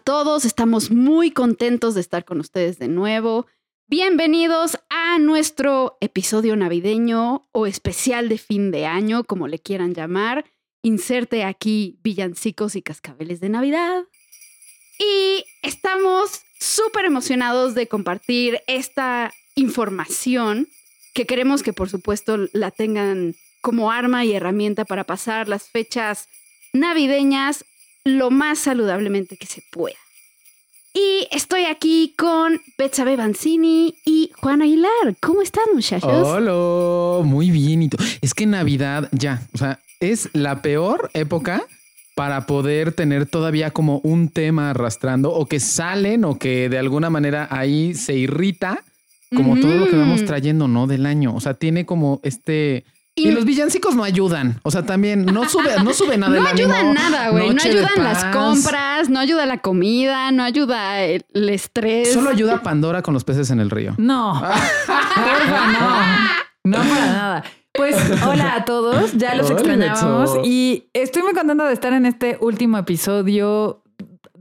todos? Estamos muy contentos de estar con ustedes de nuevo. Bienvenidos a nuestro episodio navideño o especial de fin de año, como le quieran llamar. Inserte aquí villancicos y cascabeles de Navidad. Y estamos súper emocionados de compartir esta información que queremos que por supuesto la tengan como arma y herramienta para pasar las fechas navideñas lo más saludablemente que se pueda. Y estoy aquí con Betsabe Banzini y Juan Aguilar. ¿Cómo están, muchachos? Hola, muy bien. Es que Navidad ya, o sea, es la peor época para poder tener todavía como un tema arrastrando o que salen o que de alguna manera ahí se irrita como todo lo que vamos trayendo, ¿no? Del año. O sea, tiene como este y, los villancicos no ayudan. O sea, también no sube, no sube nada. no ayudan nada, güey. No ayudan las compras, no ayuda la comida, no ayuda el, estrés. Solo ayuda Pandora con los peces en el río. No. no. No para nada. Pues hola a todos, ya los extrañábamos y estoy muy contenta de estar en este último episodio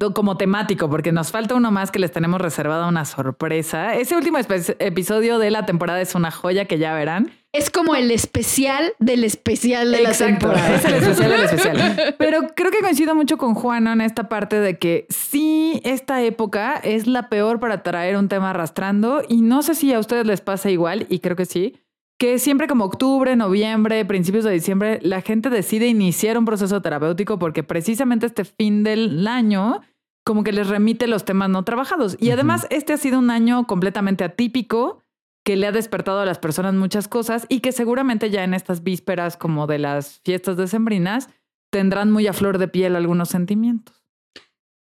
como temático, porque nos falta uno más que les tenemos reservada una sorpresa. Ese último episodio de la temporada es una joya que ya verán. Es como el especial del especial de la temporada. Es el especial del especial. Pero creo que coincido mucho con Juan en esta parte de que sí, esta época es la peor para traer un tema arrastrando y no sé si a ustedes les pasa igual, y creo que sí, que siempre como octubre, noviembre, principios de diciembre, la gente decide iniciar un proceso terapéutico porque precisamente este fin del año como que les remite los temas no trabajados. Y además, este ha sido un año completamente atípico que le ha despertado a las personas muchas cosas y que seguramente ya en estas vísperas como de las fiestas decembrinas tendrán muy a flor de piel algunos sentimientos.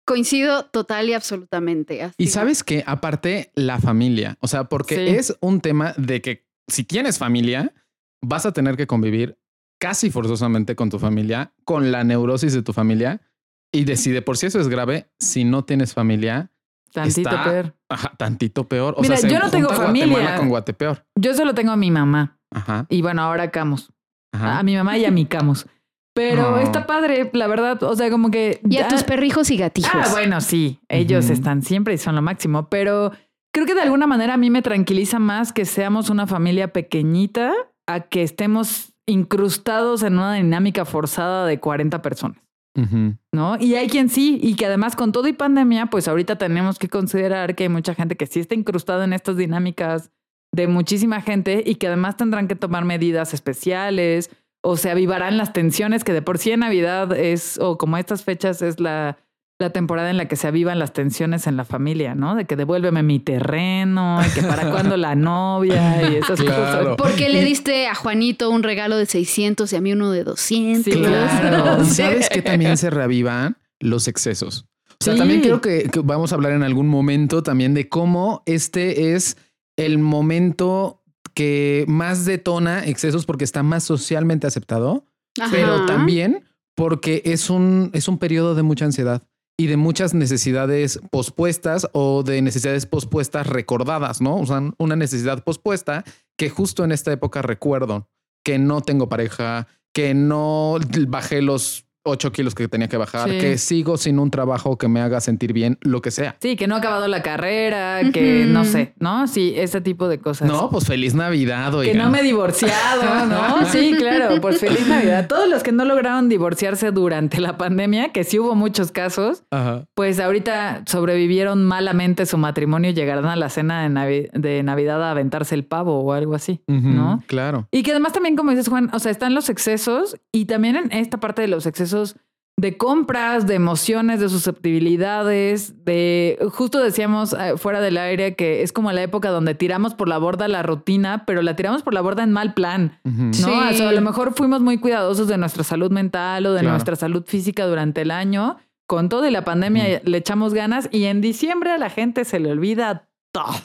Coincido total y absolutamente. Y sabes que aparte la familia, o sea, porque es un tema de que si tienes familia, vas a tener que convivir casi forzosamente con tu familia, con la neurosis de tu familia y decide por si eso es grave, si no tienes familia, Tantito peor. Ajá, tantito peor. O Mira, yo no tengo familia. con Guatepeor. Yo solo tengo a mi mamá. Ajá. Y bueno, ahora Camus. Ajá. A mi mamá y a mi Camus. Pero está padre, la verdad. O sea, como que. Y a tus perrijos y gatijos. Ah, bueno, sí. Ellos están siempre y son lo máximo. Pero creo que de alguna manera a mí me tranquiliza más que seamos una familia pequeñita a que estemos incrustados en una dinámica forzada de 40 personas. ¿No? Y hay quien sí, y que además con todo y pandemia, pues ahorita tenemos que considerar que hay mucha gente que sí está incrustada en estas dinámicas de muchísima gente y que además tendrán que tomar medidas especiales o se avivarán las tensiones que de por sí en Navidad es, o como estas fechas es la la temporada en la que se avivan las tensiones en la familia, ¿no? De que devuélveme mi terreno, y que para cuándo la novia y esas cosas. ¿Por qué le diste a Juanito un regalo de 600 y a mí uno de 200? Sí, claro. ¿Y sabes que también se reavivan los excesos? O sea, también creo que, vamos a hablar en algún momento también de cómo este es el momento que más detona excesos porque está más socialmente aceptado, pero también porque es un, es un periodo de mucha ansiedad y de muchas necesidades pospuestas o de necesidades pospuestas recordadas, ¿no? O sea, una necesidad pospuesta que justo en esta época recuerdo que no tengo pareja, que no bajé los 8 kilos que tenía que bajar, que sigo sin un trabajo que me haga sentir bien, lo que sea. Sí, que no ha acabado la carrera, que no sé, ¿no? Sí, ese tipo de cosas. No, pues feliz Navidad, oiga. Que no me he divorciado, ¿no? Sí, claro, pues feliz Navidad. Todos los que no lograron divorciarse durante la pandemia, que sí hubo muchos casos, pues ahorita sobrevivieron malamente su matrimonio y llegarán a la cena de, Navidad a aventarse el pavo o algo así, ¿no? Claro. Y que además también, como dices, Juan, o sea, están los excesos y también en esta parte de los excesos de compras, de emociones, de susceptibilidades, de justo decíamos eh, fuera del aire que es como la época donde tiramos por la borda la rutina, pero la tiramos por la borda en mal plan, ¿no? a lo mejor fuimos muy cuidadosos de nuestra salud mental o de nuestra salud física durante el año. Con todo y la pandemia le echamos ganas y en diciembre a la gente se le olvida todo.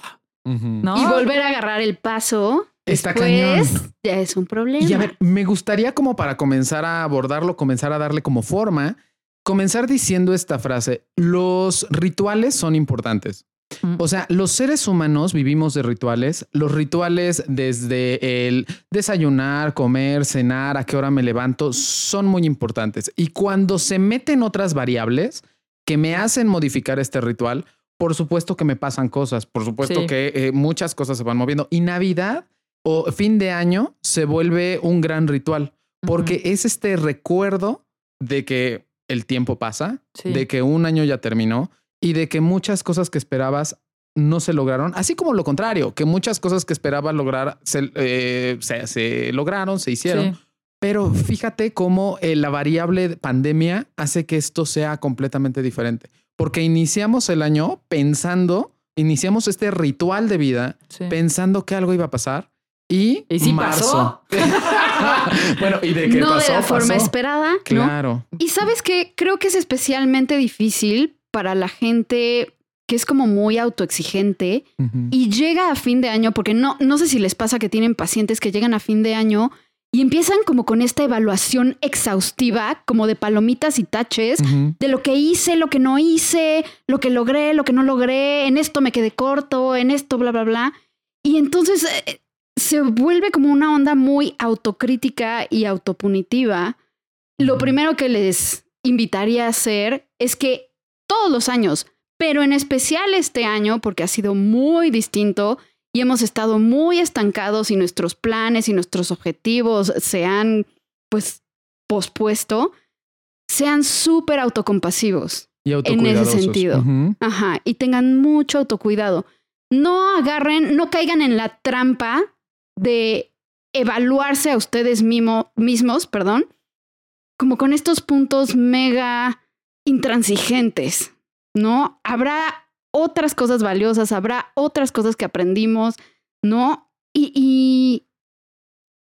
¿no? Y volver a agarrar el paso Está cañón. Ya es un problema. Y a ver, me gustaría como para comenzar a abordarlo, comenzar a darle como forma, comenzar diciendo esta frase, los rituales son importantes. Mm. O sea, los seres humanos vivimos de rituales. Los rituales desde el desayunar, comer, cenar, a qué hora me levanto, son muy importantes. Y cuando se meten otras variables, que me hacen modificar este ritual, por supuesto que me pasan cosas, por supuesto que eh, muchas cosas se van moviendo. Y Navidad o fin de año se vuelve un gran ritual porque es este recuerdo de que el tiempo pasa, de que un año ya terminó y de que muchas cosas que esperabas no se lograron, así como lo contrario, que muchas cosas que esperabas lograr se, eh, se, lograron, se hicieron. Pero fíjate cómo eh, la variable pandemia hace que esto sea completamente diferente, porque iniciamos el año pensando, iniciamos este ritual de vida pensando que algo iba a pasar y, ¿Y marzo. bueno, y de qué no de la forma esperada. Claro. Y sabes que creo que es especialmente difícil para la gente que es como muy autoexigente y llega a fin de año, porque no, no sé si les pasa que tienen pacientes que llegan a fin de año y empiezan como con esta evaluación exhaustiva, como de palomitas y taches, de lo que hice, lo que no hice, lo que logré, lo que no logré, en esto me quedé corto, en esto, bla, bla, bla. Y entonces eh, se vuelve como una onda muy autocrítica y autopunitiva. Lo primero que les invitaría a hacer es que todos los años, pero en especial este año, porque ha sido muy distinto y hemos estado muy estancados y nuestros planes y nuestros objetivos se han, pues, pospuesto, sean súper autocompasivos en ese sentido. Ajá, y tengan mucho autocuidado. No agarren, no caigan en la trampa de evaluarse a ustedes mismos, perdón, como con estos puntos mega intransigentes, ¿no? Habrá otras cosas valiosas, habrá otras cosas que aprendimos, ¿no? Y, y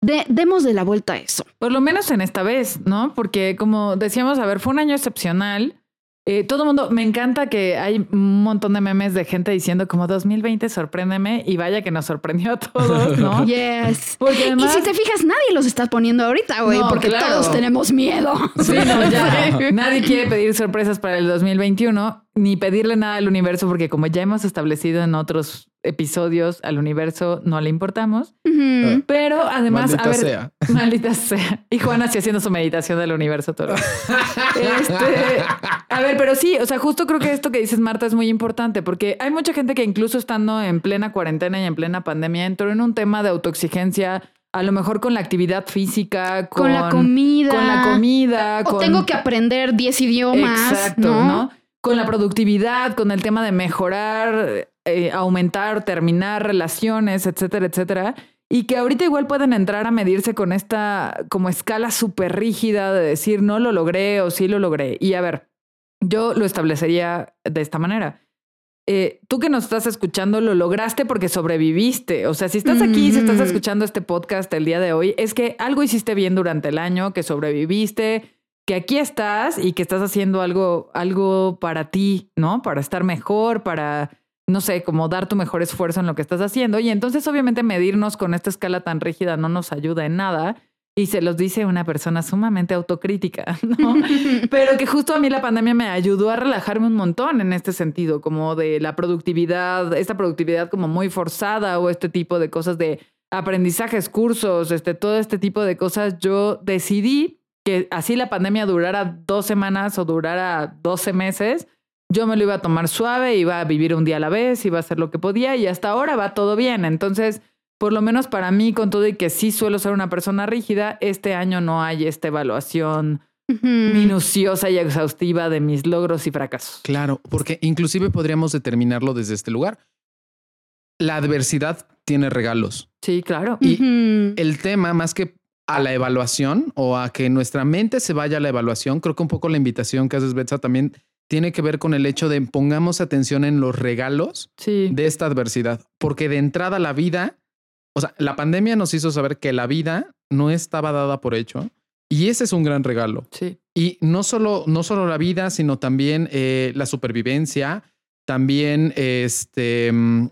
demos de la vuelta a eso. Por lo menos en esta vez, ¿no? Porque como decíamos, a ver, fue un año excepcional. Eh, todo el mundo, me encanta que hay un montón de memes de gente diciendo como 2020 sorpréndeme y vaya que nos sorprendió a todos, ¿no? Yes. Porque y si te fijas, nadie los está poniendo ahorita, güey, porque todos tenemos miedo. Sí, no, ya. nadie quiere pedir sorpresas para el 2021 ni pedirle nada al universo porque como ya hemos establecido en otros episodios al universo no le importamos. Ah. Pero además, maldita a ver, sea. maldita sea. Y Juan así haciendo su meditación del universo todo. este, a ver, pero sí, o sea, justo creo que esto que dices, Marta, es muy importante porque hay mucha gente que incluso estando en plena cuarentena y en plena pandemia entró en un tema de autoexigencia. A lo mejor con la actividad física, con, la comida. Con la comida. O tengo que aprender 10 idiomas. Exacto, ¿no? Con la productividad, con el tema de mejorar eh, aumentar, terminar relaciones, etcétera, etcétera. Y que ahorita igual pueden entrar a medirse con esta como escala súper rígida de decir no lo logré o sí lo logré. Y a ver, yo lo establecería de esta manera. Eh, tú que nos estás escuchando lo lograste porque sobreviviste. O sea, si estás aquí, si estás escuchando este podcast el día de hoy, es que algo hiciste bien durante el año, que sobreviviste, que aquí estás y que estás haciendo algo, algo para ti, ¿no? Para estar mejor, para no sé, como dar tu mejor esfuerzo en lo que estás haciendo. Y entonces obviamente medirnos con esta escala tan rígida no nos ayuda en nada. Y se los dice una persona sumamente autocrítica, ¿no? Pero que justo a mí la pandemia me ayudó a relajarme un montón en este sentido, como de la productividad, esta productividad como muy forzada o este tipo de cosas de aprendizajes, cursos, este, todo este tipo de cosas. Yo decidí que así la pandemia durara dos semanas o durara 12 meses, yo me lo iba a tomar suave, iba a vivir un día a la vez, iba a hacer lo que podía y hasta ahora va todo bien. Entonces, por lo menos para mí, con todo y que sí suelo ser una persona rígida, este año no hay esta evaluación minuciosa y exhaustiva de mis logros y fracasos. Claro, porque inclusive podríamos determinarlo desde este lugar. La adversidad tiene regalos. Sí, claro. Y el tema, más que a la evaluación o a que nuestra mente se vaya a la evaluación, creo que un poco la invitación que haces, Betsa, también tiene que ver con el hecho de pongamos atención en los regalos de esta adversidad, porque de entrada la vida, o sea, la pandemia nos hizo saber que la vida no estaba dada por hecho y ese es un gran regalo. Sí. Y no solo, no solo la vida, sino también eh, la supervivencia, también este, mm,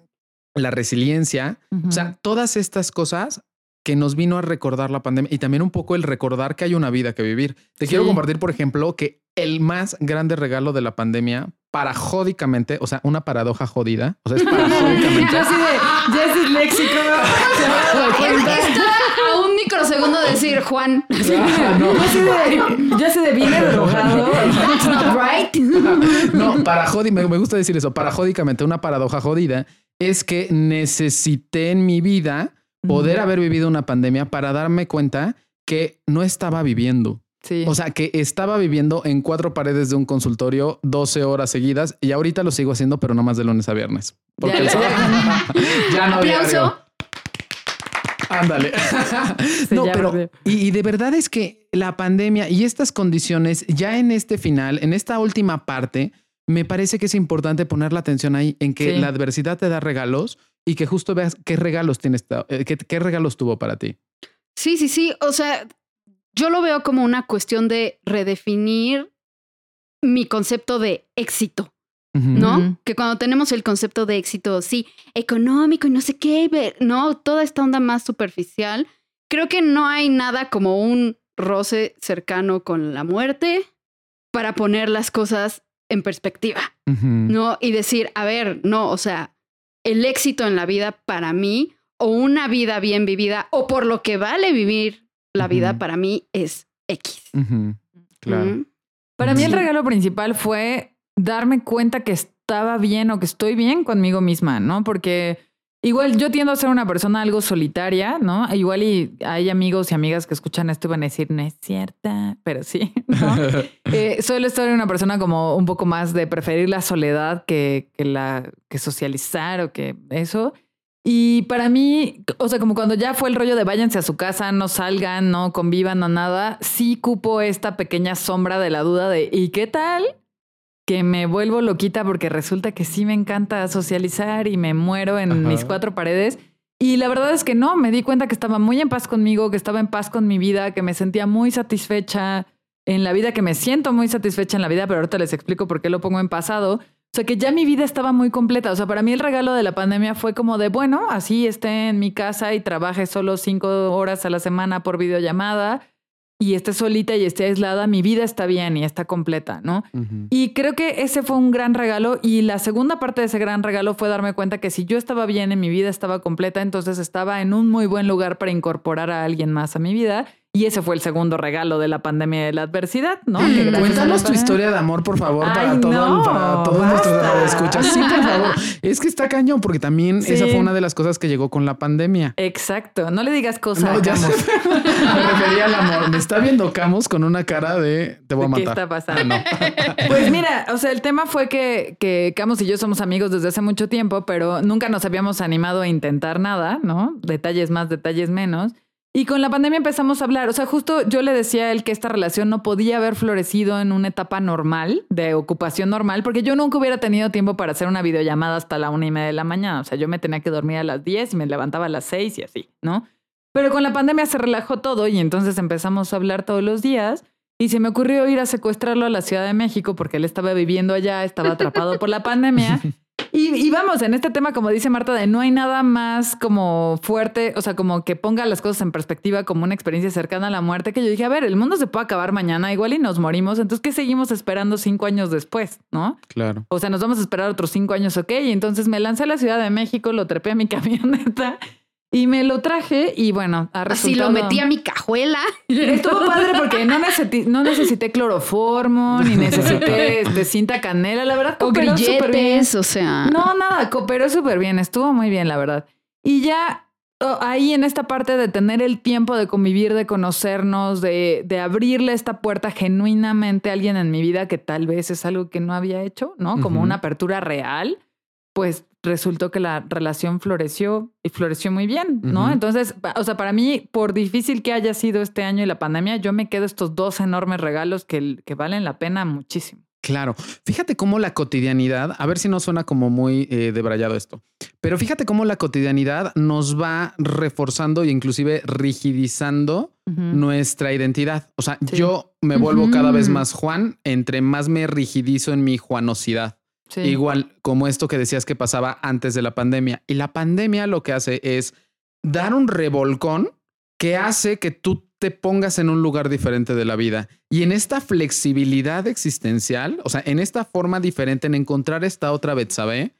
la resiliencia, o sea, todas estas cosas que nos vino a recordar la pandemia y también un poco el recordar que hay una vida que vivir. Te quiero compartir, por ejemplo, que el más grande regalo de la pandemia, parajódicamente, o sea, una paradoja jodida, o sea, es parajódicamente. Yo así de, ya es léxico. A un microsegundo de decir Juan. Ah, no. Yo sé de, drogado. right. no, para jodi, me, gusta decir eso. Parajódicamente, una paradoja jodida es que necesité en mi vida poder haber vivido una pandemia para darme cuenta que no estaba viviendo. Sí. O sea, que estaba viviendo en cuatro paredes de un consultorio 12 horas seguidas y ahorita lo sigo haciendo, pero no más de lunes a viernes. Porque ya, no Aplauso. Ándale. no, pero y, de verdad es que la pandemia y estas condiciones ya en este final, en esta última parte, me parece que es importante poner la atención ahí en que la adversidad te da regalos y que justo veas qué regalos tienes, eh, qué, qué regalos tuvo para ti. Sí, sí, sí. O sea, yo lo veo como una cuestión de redefinir mi concepto de éxito. ¿no? Que cuando tenemos el concepto de éxito, sí, económico y no sé qué, no, toda esta onda más superficial, creo que no hay nada como un roce cercano con la muerte para poner las cosas en perspectiva, ¿no? Y decir, a ver, no, o sea, el éxito en la vida para mí, o una vida bien vivida, o por lo que vale vivir la vida para mí es X. Claro. Para mí el regalo principal fue darme cuenta que estaba bien o que estoy bien conmigo misma, ¿no? Porque igual yo tiendo a ser una persona algo solitaria, ¿no? Igual y hay amigos y amigas que escuchan esto y van a decir, no es cierta, pero sí, ¿no? eh, suelo estar una persona como un poco más de preferir la soledad que, que, la, que socializar o que eso. Y para mí, o sea, como cuando ya fue el rollo de váyanse a su casa, no salgan, no convivan, no nada, sí cupo esta pequeña sombra de la duda de ¿y qué tal que me vuelvo loquita porque resulta que sí me encanta socializar y me muero en mis cuatro paredes. Y la verdad es que no, me di cuenta que estaba muy en paz conmigo, que estaba en paz con mi vida, que me sentía muy satisfecha en la vida, que me siento muy satisfecha en la vida, pero ahorita les explico por qué lo pongo en pasado. O sea, que ya mi vida estaba muy completa. O sea, para mí el regalo de la pandemia fue como de, bueno, así esté en mi casa y trabaje solo cinco horas a la semana por videollamada y esté solita y esté aislada, mi vida está bien y está completa, ¿no? Y creo que ese fue un gran regalo y la segunda parte de ese gran regalo fue darme cuenta que si yo estaba bien en mi vida estaba completa, entonces estaba en un muy buen lugar para incorporar a alguien más a mi vida y ese fue el segundo regalo de la pandemia de la adversidad, ¿no? Cuéntanos tu historia de amor, por favor, para, todo, para todos nuestros escuchas. Sí, por favor. Es que está cañón, porque también esa fue una de las cosas que llegó con la pandemia. Exacto. No le digas cosas. No, ya me refería al amor. Me está viendo Camus con una cara de te voy a matar. ¿Qué está pasando? pues mira, o sea, el tema fue que, que Camus y yo somos amigos desde hace mucho tiempo, pero nunca nos habíamos animado a intentar nada, ¿no? Detalles más, detalles menos. Y con la pandemia empezamos a hablar, o sea, justo yo le decía a él que esta relación no podía haber florecido en una etapa normal, de ocupación normal, porque yo nunca hubiera tenido tiempo para hacer una videollamada hasta la una y media de la mañana. O sea, yo me tenía que dormir a las 10 y me levantaba a las 6 y así, ¿no? Pero con la pandemia se relajó todo y entonces empezamos a hablar todos los días y se me ocurrió ir a secuestrarlo a la Ciudad de México porque él estaba viviendo allá, estaba atrapado por la pandemia Y, vamos, en este tema, como dice Marta, de no hay nada más como fuerte, o sea, como que ponga las cosas en perspectiva como una experiencia cercana a la muerte, que yo dije, a ver, el mundo se puede acabar mañana, igual y nos morimos, entonces, ¿qué seguimos esperando cinco años después? ¿No? Claro. O sea, nos vamos a esperar otros cinco años, ok. Y entonces me lancé a la Ciudad de México, lo trepé a mi camioneta y me lo traje y bueno, a resultado... Así lo metí a mi cajuela. Estuvo padre porque no necesité, no necesité cloroformo, ni necesité este, cinta canela, la verdad. O grilletes, o sea... No, nada, cooperó súper bien, estuvo muy bien, la verdad. Y ya ahí en esta parte de tener el tiempo de convivir, de conocernos, de, de, abrirle esta puerta genuinamente a alguien en mi vida que tal vez es algo que no había hecho, ¿no? Como una apertura real, pues resultó que la relación floreció y floreció muy bien, ¿no? Entonces, o sea, para mí, por difícil que haya sido este año y la pandemia, yo me quedo estos dos enormes regalos que, que valen la pena muchísimo. Claro, fíjate cómo la cotidianidad, a ver si no suena como muy eh, debrayado esto, pero fíjate cómo la cotidianidad nos va reforzando e inclusive rigidizando nuestra identidad. O sea, yo me vuelvo cada vez más Juan entre más me rigidizo en mi juanosidad. Igual como esto que decías que pasaba antes de la pandemia. Y la pandemia lo que hace es dar un revolcón que hace que tú te pongas en un lugar diferente de la vida. Y en esta flexibilidad existencial, o sea, en esta forma diferente, en encontrar esta otra Betsabe,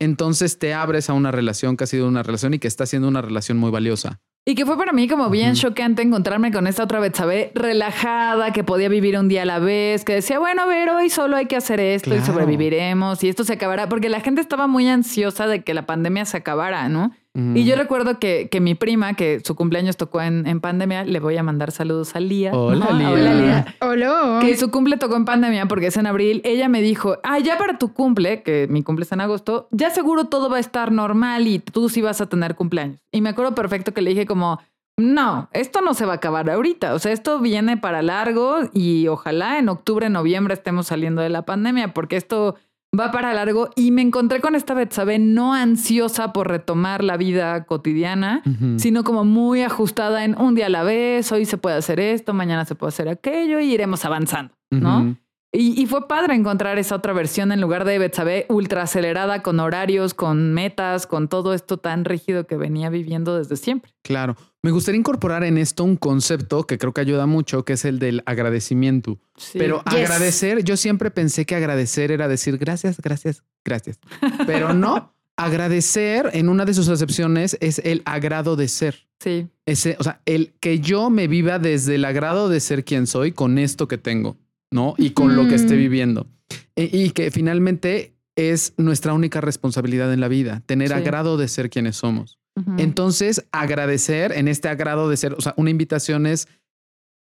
entonces te abres a una relación que ha sido una relación y que está siendo una relación muy valiosa. Y que fue para mí como bien choqueante encontrarme con esta otra Betsabe relajada, que podía vivir un día a la vez, que decía, bueno, a ver, hoy solo hay que hacer esto y sobreviviremos y esto se acabará, porque la gente estaba muy ansiosa de que la pandemia se acabara, ¿no? Y yo recuerdo que, que, mi prima, que su cumpleaños tocó en, en, pandemia, le voy a mandar saludos a Lía. Hola, Lía. Hola, Lía. Hola. Que su cumple tocó en pandemia porque es en abril. Ella me dijo, ah, ya para tu cumple, que mi cumple es en agosto, ya seguro todo va a estar normal y tú sí vas a tener cumpleaños. Y me acuerdo perfecto que le dije como, no, esto no se va a acabar ahorita. O sea, esto viene para largo y ojalá en octubre, noviembre estemos saliendo de la pandemia porque esto va para largo y me encontré con esta Betsabe no ansiosa por retomar la vida cotidiana, sino como muy ajustada en un día a la vez, hoy se puede hacer esto, mañana se puede hacer aquello y iremos avanzando, ¿no? Y, fue padre encontrar esa otra versión en lugar de Betsabe ultra acelerada con horarios, con metas, con todo esto tan rígido que venía viviendo desde siempre. Claro. Me gustaría incorporar en esto un concepto que creo que ayuda mucho, que es el del agradecimiento. Pero agradecer, yo siempre pensé que agradecer era decir gracias, gracias, gracias. Pero no. agradecer en una de sus acepciones es el agrado de ser. Sí. Ese, o sea, el que yo me viva desde el agrado de ser quien soy con esto que tengo. ¿No? Y con lo que esté viviendo. E, y que finalmente es nuestra única responsabilidad en la vida, tener agrado de ser quienes somos. Entonces, agradecer en este agrado de ser, o sea, una invitación es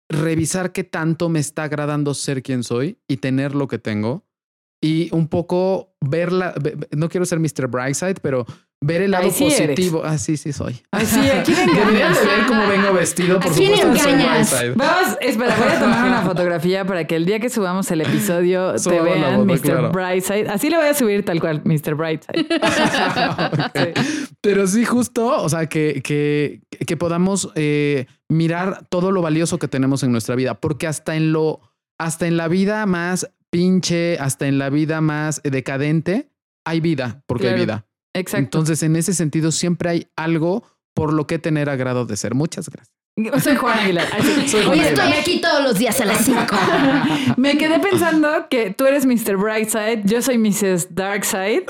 revisar qué tanto me está agradando ser quien soy y tener lo que tengo y un poco verla, no quiero ser Mr. Brightside, pero ver el lado positivo. Ah, sí, sí soy. Ay, sí, aquí Deberían de ver cómo vengo vestido, por supuesto. engañas? Vamos, espera, voy a tomar una fotografía para que el día que subamos el episodio te vean Mr. Brightside. Así lo voy a subir tal cual, Mr. Brightside. Pero sí, justo, o sea, que, que, que podamos eh, mirar todo lo valioso que tenemos en nuestra vida, porque hasta en lo, hasta en la vida más pinche, hasta en la vida más decadente, hay vida, porque hay vida. Exacto. Entonces, en ese sentido, siempre hay algo por lo que tener agrado de ser. Muchas gracias. Soy Juan Aguilar. Hoy estoy aquí todos los días a las 5. Me quedé pensando que tú eres Mr. Brightside, yo soy Mrs. Darkside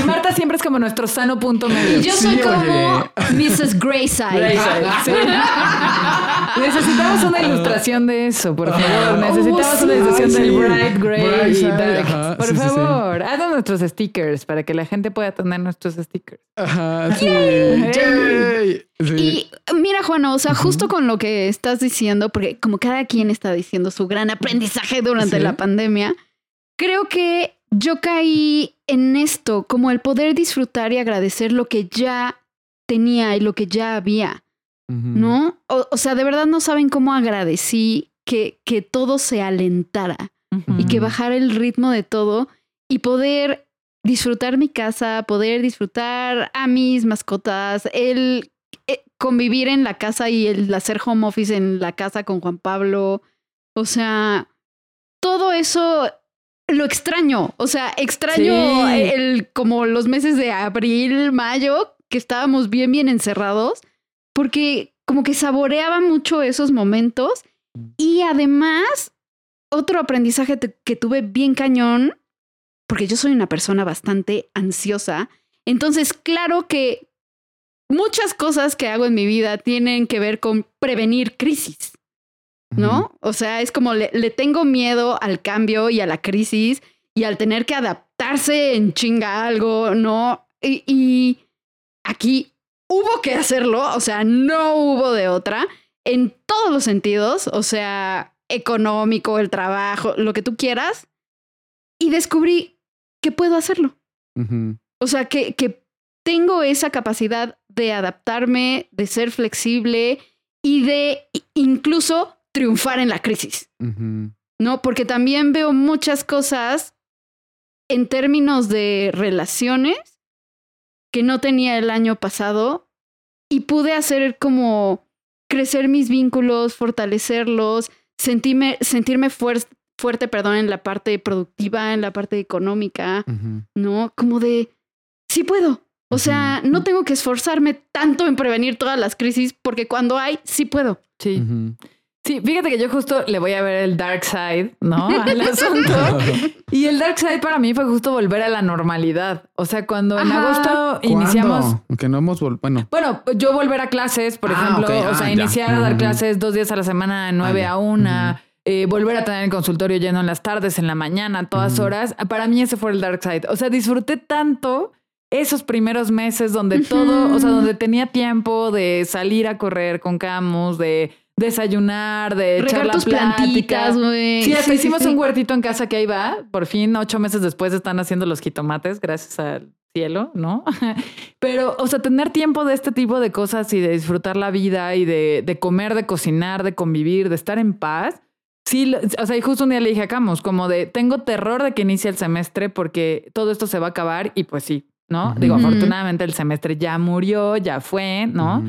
y Marta siempre es como nuestro sano punto medio. Yo soy como Mrs. Grayside. Necesitamos una ilustración de eso, por favor. Necesitamos una ilustración del Bright, Gray y Dark. por favor, sí, nuestros stickers para que la gente pueda tener nuestros stickers. Ajá, sí. Y mira, Juan, o sea, justo con lo que estás diciendo, porque como cada quien está diciendo su gran aprendizaje durante la pandemia, creo que yo caí en esto, como el poder disfrutar y agradecer lo que ya tenía y lo que ya había, ¿no? O, sea, de verdad no saben cómo agradecí que, que todo se alentara y que bajara el ritmo de todo y poder disfrutar mi casa, poder disfrutar a mis mascotas, el convivir en la casa y el hacer home office en la casa con Juan Pablo. O sea, todo eso lo extraño. O sea, extraño el, como los meses de abril, mayo, que estábamos bien, bien encerrados, porque como que saboreaba mucho esos momentos. Y además, otro aprendizaje que tuve bien cañón, porque yo soy una persona bastante ansiosa. Entonces, claro que muchas cosas que hago en mi vida tienen que ver con prevenir crisis, ¿no? O sea, es como le, tengo miedo al cambio y a la crisis y al tener que adaptarse en chinga algo, ¿no? Y, y aquí hubo que hacerlo, o sea, no hubo de otra, en todos los sentidos, o sea, económico, el trabajo, lo que tú quieras, y descubrí que puedo hacerlo. O sea, que, que tengo esa capacidad de adaptarme, de ser flexible y de incluso triunfar en la crisis. ¿No? Porque también veo muchas cosas en términos de relaciones que no tenía el año pasado y pude hacer como crecer mis vínculos, fortalecerlos, sentirme, sentirme fuerte, perdón, en la parte productiva, en la parte económica, ¿no? Como de, sí puedo, o sea, no tengo que esforzarme tanto en prevenir todas las crisis porque cuando hay, sí puedo. Sí. Sí, fíjate que yo justo le voy a ver el dark side, ¿no? Al asunto. y el dark side para mí fue justo volver a la normalidad. O sea, cuando en agosto iniciamos. Que no hemos bueno. Bueno, yo volver a clases, por ah, ejemplo. O sea, ah, iniciar a dar clases dos días a la semana, nueve ah, a una. Eh, volver a tener el consultorio lleno en las tardes, en la mañana, todas horas. Para mí ese fue el dark side. O sea, disfruté tanto esos primeros meses donde todo, o sea, donde tenía tiempo de salir a correr con Camus, de desayunar, de echar la tus plantitas, güey. Sí, hasta hicimos un huertito en casa que ahí va. Por fin, ocho meses después están haciendo los jitomates, gracias al cielo, ¿no? Pero, o sea, tener tiempo de este tipo de cosas y de disfrutar la vida y de, de comer, de cocinar, de convivir, de estar en paz. Sí, o sea, y justo un día le dije a Camus, como de, tengo terror de que inicie el semestre porque todo esto se va a acabar y pues sí, ¿no? Digo, afortunadamente el semestre ya murió, ya fue, ¿no?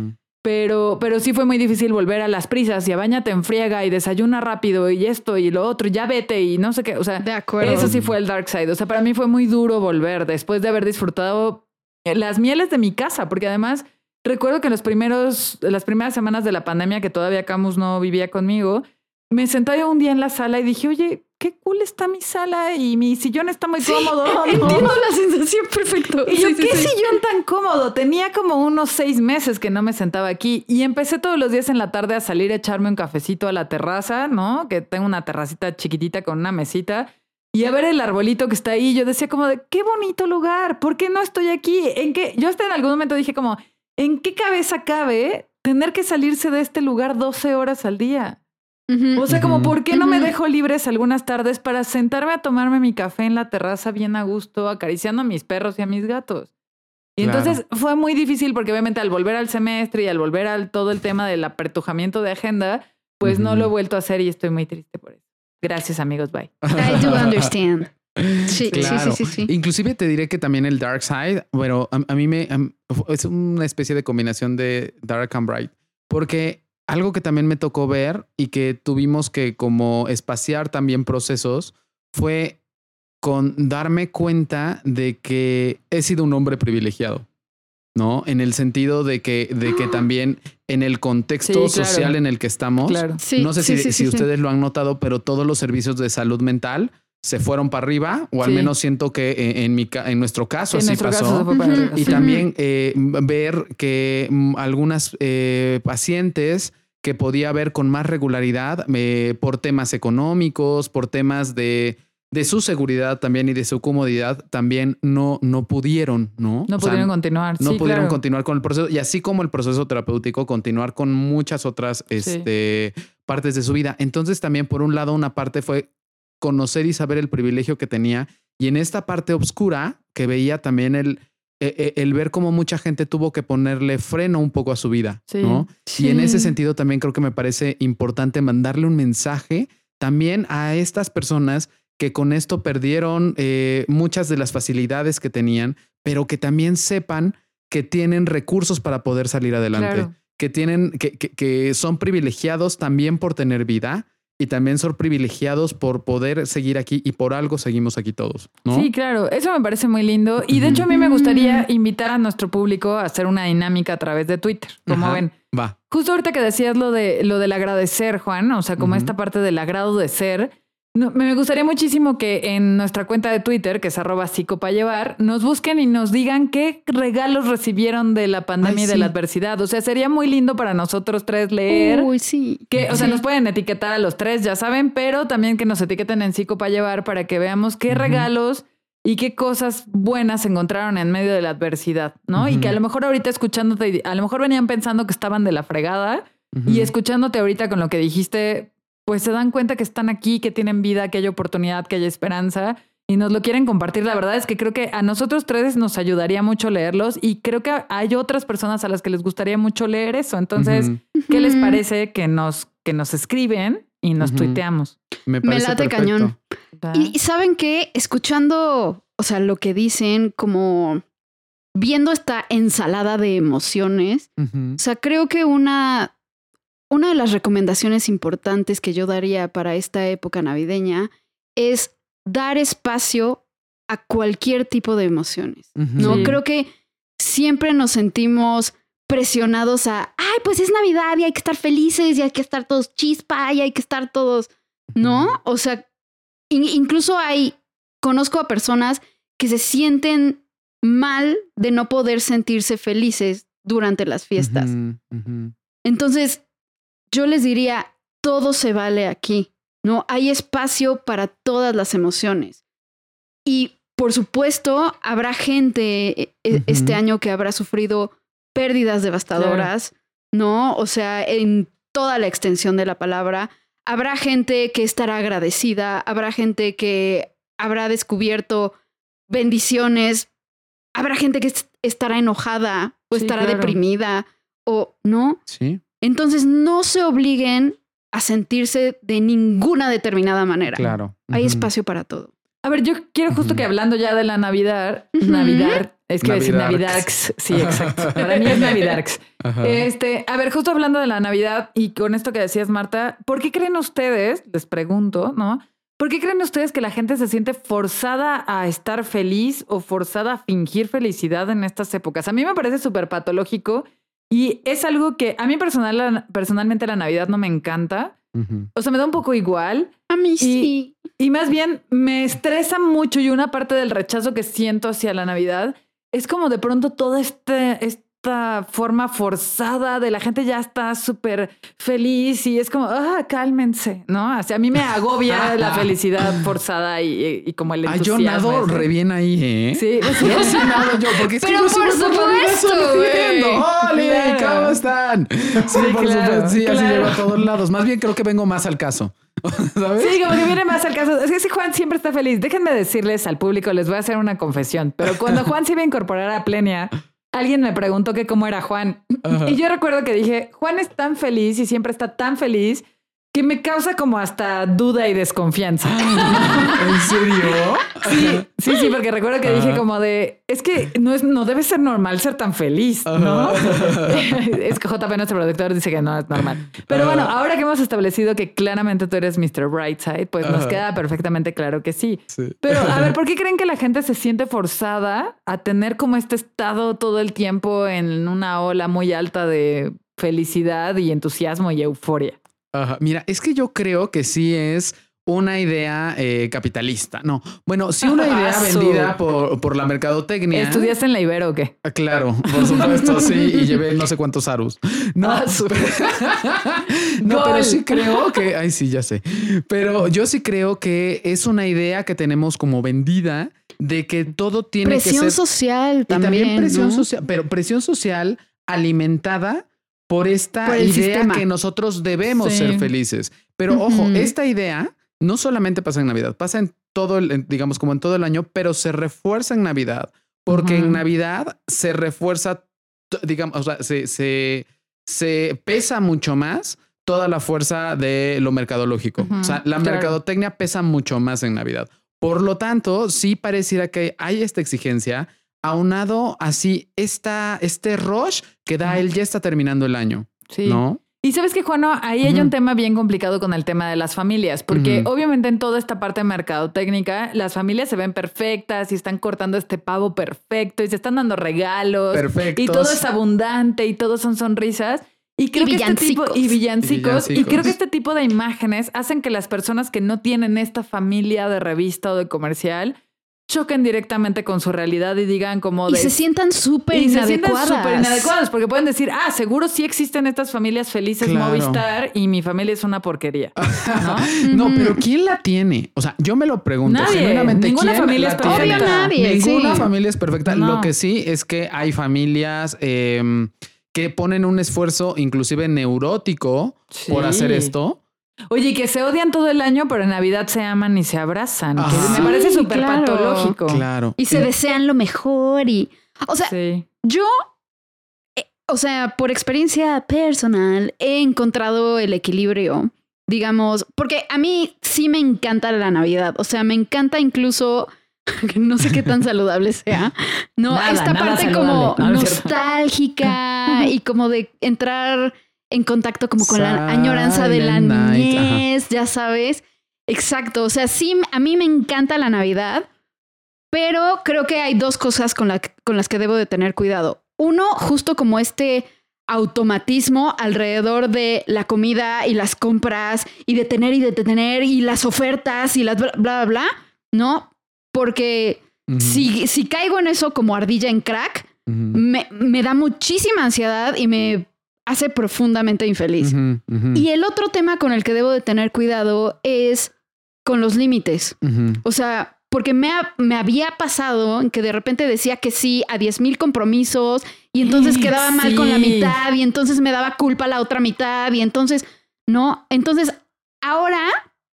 Pero, pero sí fue muy difícil volver a las prisas y a bañate en friega y desayuna rápido y esto y lo otro, ya vete y no sé qué. O sea, de acuerdo. eso sí fue el dark side. O sea, para mí fue muy duro volver después de haber disfrutado las mieles de mi casa, porque además recuerdo que en los primeros, las primeras semanas de la pandemia que todavía Camus no vivía conmigo, me senté un día en la sala y dije, oye, qué cool está mi sala y mi sillón está muy cómodo. Entiendo la sensación perfecto. Y yo, ¿qué sillón tan cómodo? Tenía como unos seis meses que no me sentaba aquí y empecé todos los días en la tarde a salir a echarme un cafecito a la terraza, ¿no? Que tengo una terracita chiquitita con una mesita. Y a ver el arbolito que está ahí, yo decía como de, qué bonito lugar, ¿por qué no estoy aquí? ¿En qué? Yo hasta en algún momento dije como, ¿en qué cabeza cabe tener que salirse de este lugar 12 horas al día? O sea, como, ¿por qué no me dejo libres algunas tardes para sentarme a tomarme mi café en la terraza bien a gusto, acariciando a mis perros y a mis gatos? Y entonces fue muy difícil porque obviamente al volver al semestre y al volver al todo el tema del apretujamiento de agenda, pues no lo he vuelto a hacer y estoy muy triste por eso. Gracias amigos, bye. I do understand. Sí, sí, sí, sí, Inclusive te diré que también el Dark Side, bueno, a, a mí me es una especie de combinación de Dark and Bright, porque algo que también me tocó ver y que tuvimos que como espaciar también procesos fue con darme cuenta de que he sido un hombre privilegiado, ¿no? En el sentido de que, de que también en el contexto social en el que estamos, no sé si, si ustedes lo han notado, pero todos los servicios de salud mental se fueron para arriba, o al menos siento que eh, en, mi, en nuestro caso así pasó. y también eh, ver que mm, algunas eh, pacientes que podía ver con más regularidad por temas económicos, por temas de, de su seguridad también y de su comodidad, también no, no pudieron, ¿no? No pudieron continuar. No pudieron continuar con el proceso. Y así como el proceso terapéutico, continuar con muchas otras este, partes de su vida. Entonces también, por un lado, una parte fue conocer y saber el privilegio que tenía. Y en esta parte oscura, que veía también el, e, e, el ver cómo mucha gente tuvo que ponerle freno un poco a su vida, ¿no? Y en ese sentido también creo que me parece importante mandarle un mensaje también a estas personas que con esto perdieron eh, muchas de las facilidades que tenían, pero que también sepan que tienen recursos para poder salir adelante, que tienen, que, que son privilegiados también por tener vida y también son privilegiados por poder seguir aquí y por algo seguimos aquí todos. ¿no? Sí, claro, eso me parece muy lindo. Y de hecho a mí me gustaría invitar a nuestro público a hacer una dinámica a través de Twitter, como ven. Va. Justo ahorita que decías lo, de, lo del agradecer, Juan, o sea, como esta parte del agrado de ser, me gustaría muchísimo que en nuestra cuenta de Twitter, que es arroba llevar, nos busquen y nos digan qué regalos recibieron de la pandemia y de la adversidad. O sea, sería muy lindo para nosotros tres leer. Uy, sí. Que, o sea, nos pueden etiquetar a los tres, ya saben, pero también que nos etiqueten en Psico para llevar para que veamos qué regalos y qué cosas buenas encontraron en medio de la adversidad, ¿no? Y que a lo mejor ahorita escuchándote, a lo mejor venían pensando que estaban de la fregada y escuchándote ahorita con lo que dijiste, pues se dan cuenta que están aquí, que tienen vida, que hay oportunidad, que hay esperanza y nos lo quieren compartir. La verdad es que creo que a nosotros tres nos ayudaría mucho leerlos y creo que hay otras personas a las que les gustaría mucho leer eso. Entonces, ¿qué les parece que nos, que nos escriben y nos tuiteamos? Me, late cañón. Y saben que escuchando, o sea, lo que dicen, como viendo esta ensalada de emociones, o sea, creo que una una de las recomendaciones importantes que yo daría para esta época navideña es dar espacio a cualquier tipo de emociones. No creo que siempre nos sentimos presionados a, ay, pues es Navidad y hay que estar felices y hay que estar todos chispa y hay que estar todos, ¿no? O sea, incluso hay, conozco a personas que se sienten mal de no poder sentirse felices durante las fiestas. Entonces, yo les diría, todo se vale aquí, ¿no? Hay espacio para todas las emociones. Y por supuesto, habrá gente e, e, este año que habrá sufrido pérdidas devastadoras, ¿no? O sea, en toda la extensión de la palabra. Habrá gente que estará agradecida, habrá gente que habrá descubierto bendiciones, habrá gente que estará enojada o estará deprimida o no. Sí. Entonces no se obliguen a sentirse de ninguna determinada manera. Claro. Hay espacio para todo. A ver, yo quiero justo que hablando ya de la Navidad, Navidad, es que decir Navidad, sí, exacto. Para mí es Navidad. Este, a ver, justo hablando de la Navidad y con esto que decías, Marta, ¿por qué creen ustedes, les pregunto, ¿no? ¿Por qué creen ustedes que la gente se siente forzada a estar feliz o forzada a fingir felicidad en estas épocas? A mí me parece súper patológico y es algo que a mí personal, personalmente la Navidad no me encanta. O sea, me da un poco igual. A mí sí. Y más bien me estresa mucho y una parte del rechazo que siento hacia la Navidad es como de pronto todo este, forma forzada de la gente ya está súper feliz y es como, ah, cálmense, ¿no? Así a mí me agobia la felicidad forzada y, como el entusiasmo. yo nado re bien ahí, ¿eh? Sí, sí. Yo sí nado yo, porque es Pero que por supuesto, ¡Hola! ¿Cómo están? Sí, por supuesto, sí, así llevo a todos lados. Más bien creo que vengo más al caso. ¿Sabes? Sí, como que viene más al caso. Es que si Juan siempre está feliz. Déjenme decirles al público, les voy a hacer una confesión. Pero cuando Juan se iba a incorporar a Plenia, alguien me preguntó que cómo era Juan. Y yo recuerdo que dije, Juan es tan feliz y siempre está tan feliz que me causa como hasta duda y desconfianza. ¿En serio? Sí, sí, sí, porque recuerdo que dije como de, es que no, es, no debe ser normal ser tan feliz, ¿no? es que JP, nuestro productor, dice que no es normal. Pero bueno, ahora que hemos establecido que claramente tú eres Mr. Brightside, pues nos queda perfectamente claro que sí. sí. Pero a ver, ¿por qué creen que la gente se siente forzada a tener como este estado todo el tiempo en una ola muy alta de felicidad y entusiasmo y euforia? Mira, es que yo creo que sí es una idea eh, capitalista. No, bueno, sí una idea vendida por, por, la mercadotecnia. ¿Estudiaste en la Ibero o qué? Ah, claro, por supuesto, sí, y llevé no sé cuántos arus. No, ah, no pero sí creo que, ay, sí, ya sé. Pero yo sí creo que es una idea que tenemos como vendida de que todo tiene que ser... Presión social también. también presión social, pero presión social alimentada por esta idea que nosotros debemos ser felices. Pero ojo, esta idea no solamente pasa en Navidad, pasa en todo el, digamos, como en todo el año, pero se refuerza en Navidad, porque en Navidad se refuerza, digamos, o sea, se, se, se pesa mucho más toda la fuerza de lo mercadológico. o sea, la mercadotecnia pesa mucho más en Navidad. Por lo tanto, sí pareciera que hay esta exigencia aunado así esta, este rush que da él ya está terminando el año. Sí. ¿No? Y sabes que, Juan, ahí hay un tema bien complicado con el tema de las familias, porque obviamente en toda esta parte de mercadotécnica, las familias se ven perfectas y están cortando este pavo perfecto y se están dando regalos. Y todo es abundante y todo son sonrisas. Y creo que este tipo y villancicos, y creo que este tipo de imágenes hacen que las personas que no tienen esta familia de revista o de comercial choquen directamente con su realidad y digan como de... Y se sientan súper inadecuadas. súper inadecuadas porque pueden decir, ah, seguro sí existen estas familias felices Movistar y mi familia es una porquería. ¿no? pero ¿quién la tiene? O sea, yo me lo pregunto. Nadie. Ninguna familia es perfecta. nadie. Ninguna familia es perfecta. Lo que sí es que hay familias... Em, que ponen un esfuerzo inclusive neurótico por hacer esto Oye, que se odian todo el año, pero en Navidad se aman y se abrazan. me parece súper patológico. Claro. Y se desean lo mejor y... O sea, yo... Eh, o sea, por experiencia personal, he encontrado el equilibrio, digamos, porque a mí sí me encanta la Navidad. O sea, me encanta incluso no sé qué tan saludable sea. No, esta parte como nostálgica y como de entrar en contacto como con la añoranza de la niñez, ya sabes. Exacto, o sea, sí, a mí me encanta la Navidad, pero creo que hay dos cosas con, con las que debo de tener cuidado. Uno, justo como este automatismo alrededor de la comida y las compras y de tener y de tener y las ofertas y las bla, bla, bla, ¿no? Porque si, si caigo en eso como ardilla en crack, me, me, da muchísima ansiedad y me hace profundamente infeliz. Y el otro tema con el que debo de tener cuidado es con los límites. O sea, porque me, me, había pasado que de repente decía que sí a 10 mil compromisos y entonces quedaba mal con la mitad y entonces me daba culpa la otra mitad y entonces, ¿no? Entonces, ahora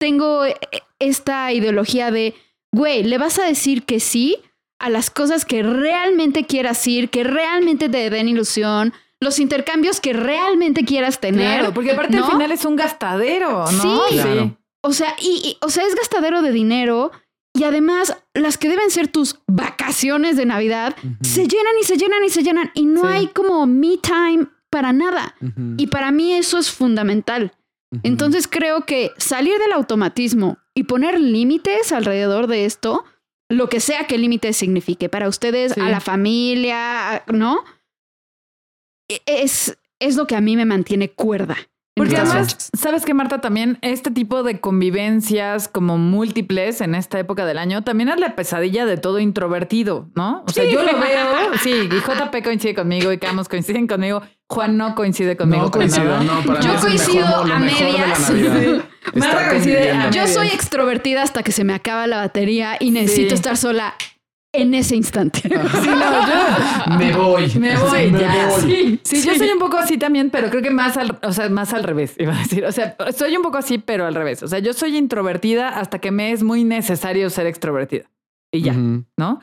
tengo e, e, esta ideología de, güey, le vas a decir que sí a las cosas que realmente quieras ir, que realmente te den ilusión, los intercambios que realmente quieras tener. Claro, porque aparte al final es un gastadero, ¿no? Sí. O sea, y, o sea, es gastadero de dinero. Y además, las que deben ser tus vacaciones de Navidad se llenan y se llenan y se llenan. Y no hay como me time para nada. Y para mí eso es fundamental. Entonces creo que salir del automatismo y poner límites alrededor de esto, lo que sea que límites signifique para ustedes, a la familia, ¿no? E, es, es lo que a mí me mantiene cuerda. Porque además, ¿sabes qué, Marta? También este tipo de convivencias como múltiples en esta época del año también es la pesadilla de todo introvertido, ¿no? O sea, yo lo veo, sí, y JP coincide conmigo y Camus coinciden conmigo. Juan no coincide conmigo. No coincido, no, para Yo coincido a medias. Marta coincide a Yo soy extrovertida hasta que se me acaba la batería y necesito estar sola en ese instante. Sí, no, yo me voy. Me voy, ya. Sí, sí, yo soy un poco así también, pero creo que más al, o sea, más al revés, iba a decir. O sea, soy un poco así, pero al revés. O sea, yo soy introvertida hasta que me es muy necesario ser extrovertida. Y ya, ¿no?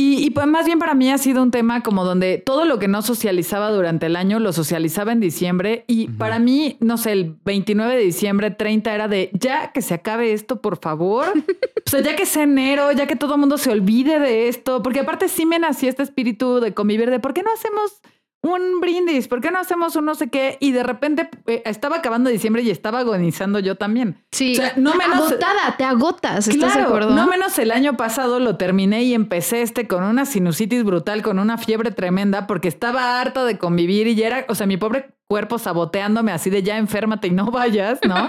Y, pues más bien para mí ha sido un tema como donde todo lo que no socializaba durante el año lo socializaba en diciembre y para mí, no sé, el 29 de diciembre, 30 era de ya que se acabe esto, por favor. o sea, ya que sea enero, ya que todo el mundo se olvide de esto, porque aparte sí me nació este espíritu de convivir, de por qué no hacemos un brindis, ¿por qué no hacemos un no sé qué? Y de repente eh, estaba acabando diciembre y estaba agonizando yo también. Sí, no menos, agotada, te agotas, ¿estás de acuerdo? No menos el año pasado lo terminé y empecé este con una sinusitis brutal, con una fiebre tremenda, porque estaba harto de convivir y ya era, o sea, mi pobre cuerpo saboteándome así de ya enférmate y no vayas, ¿no?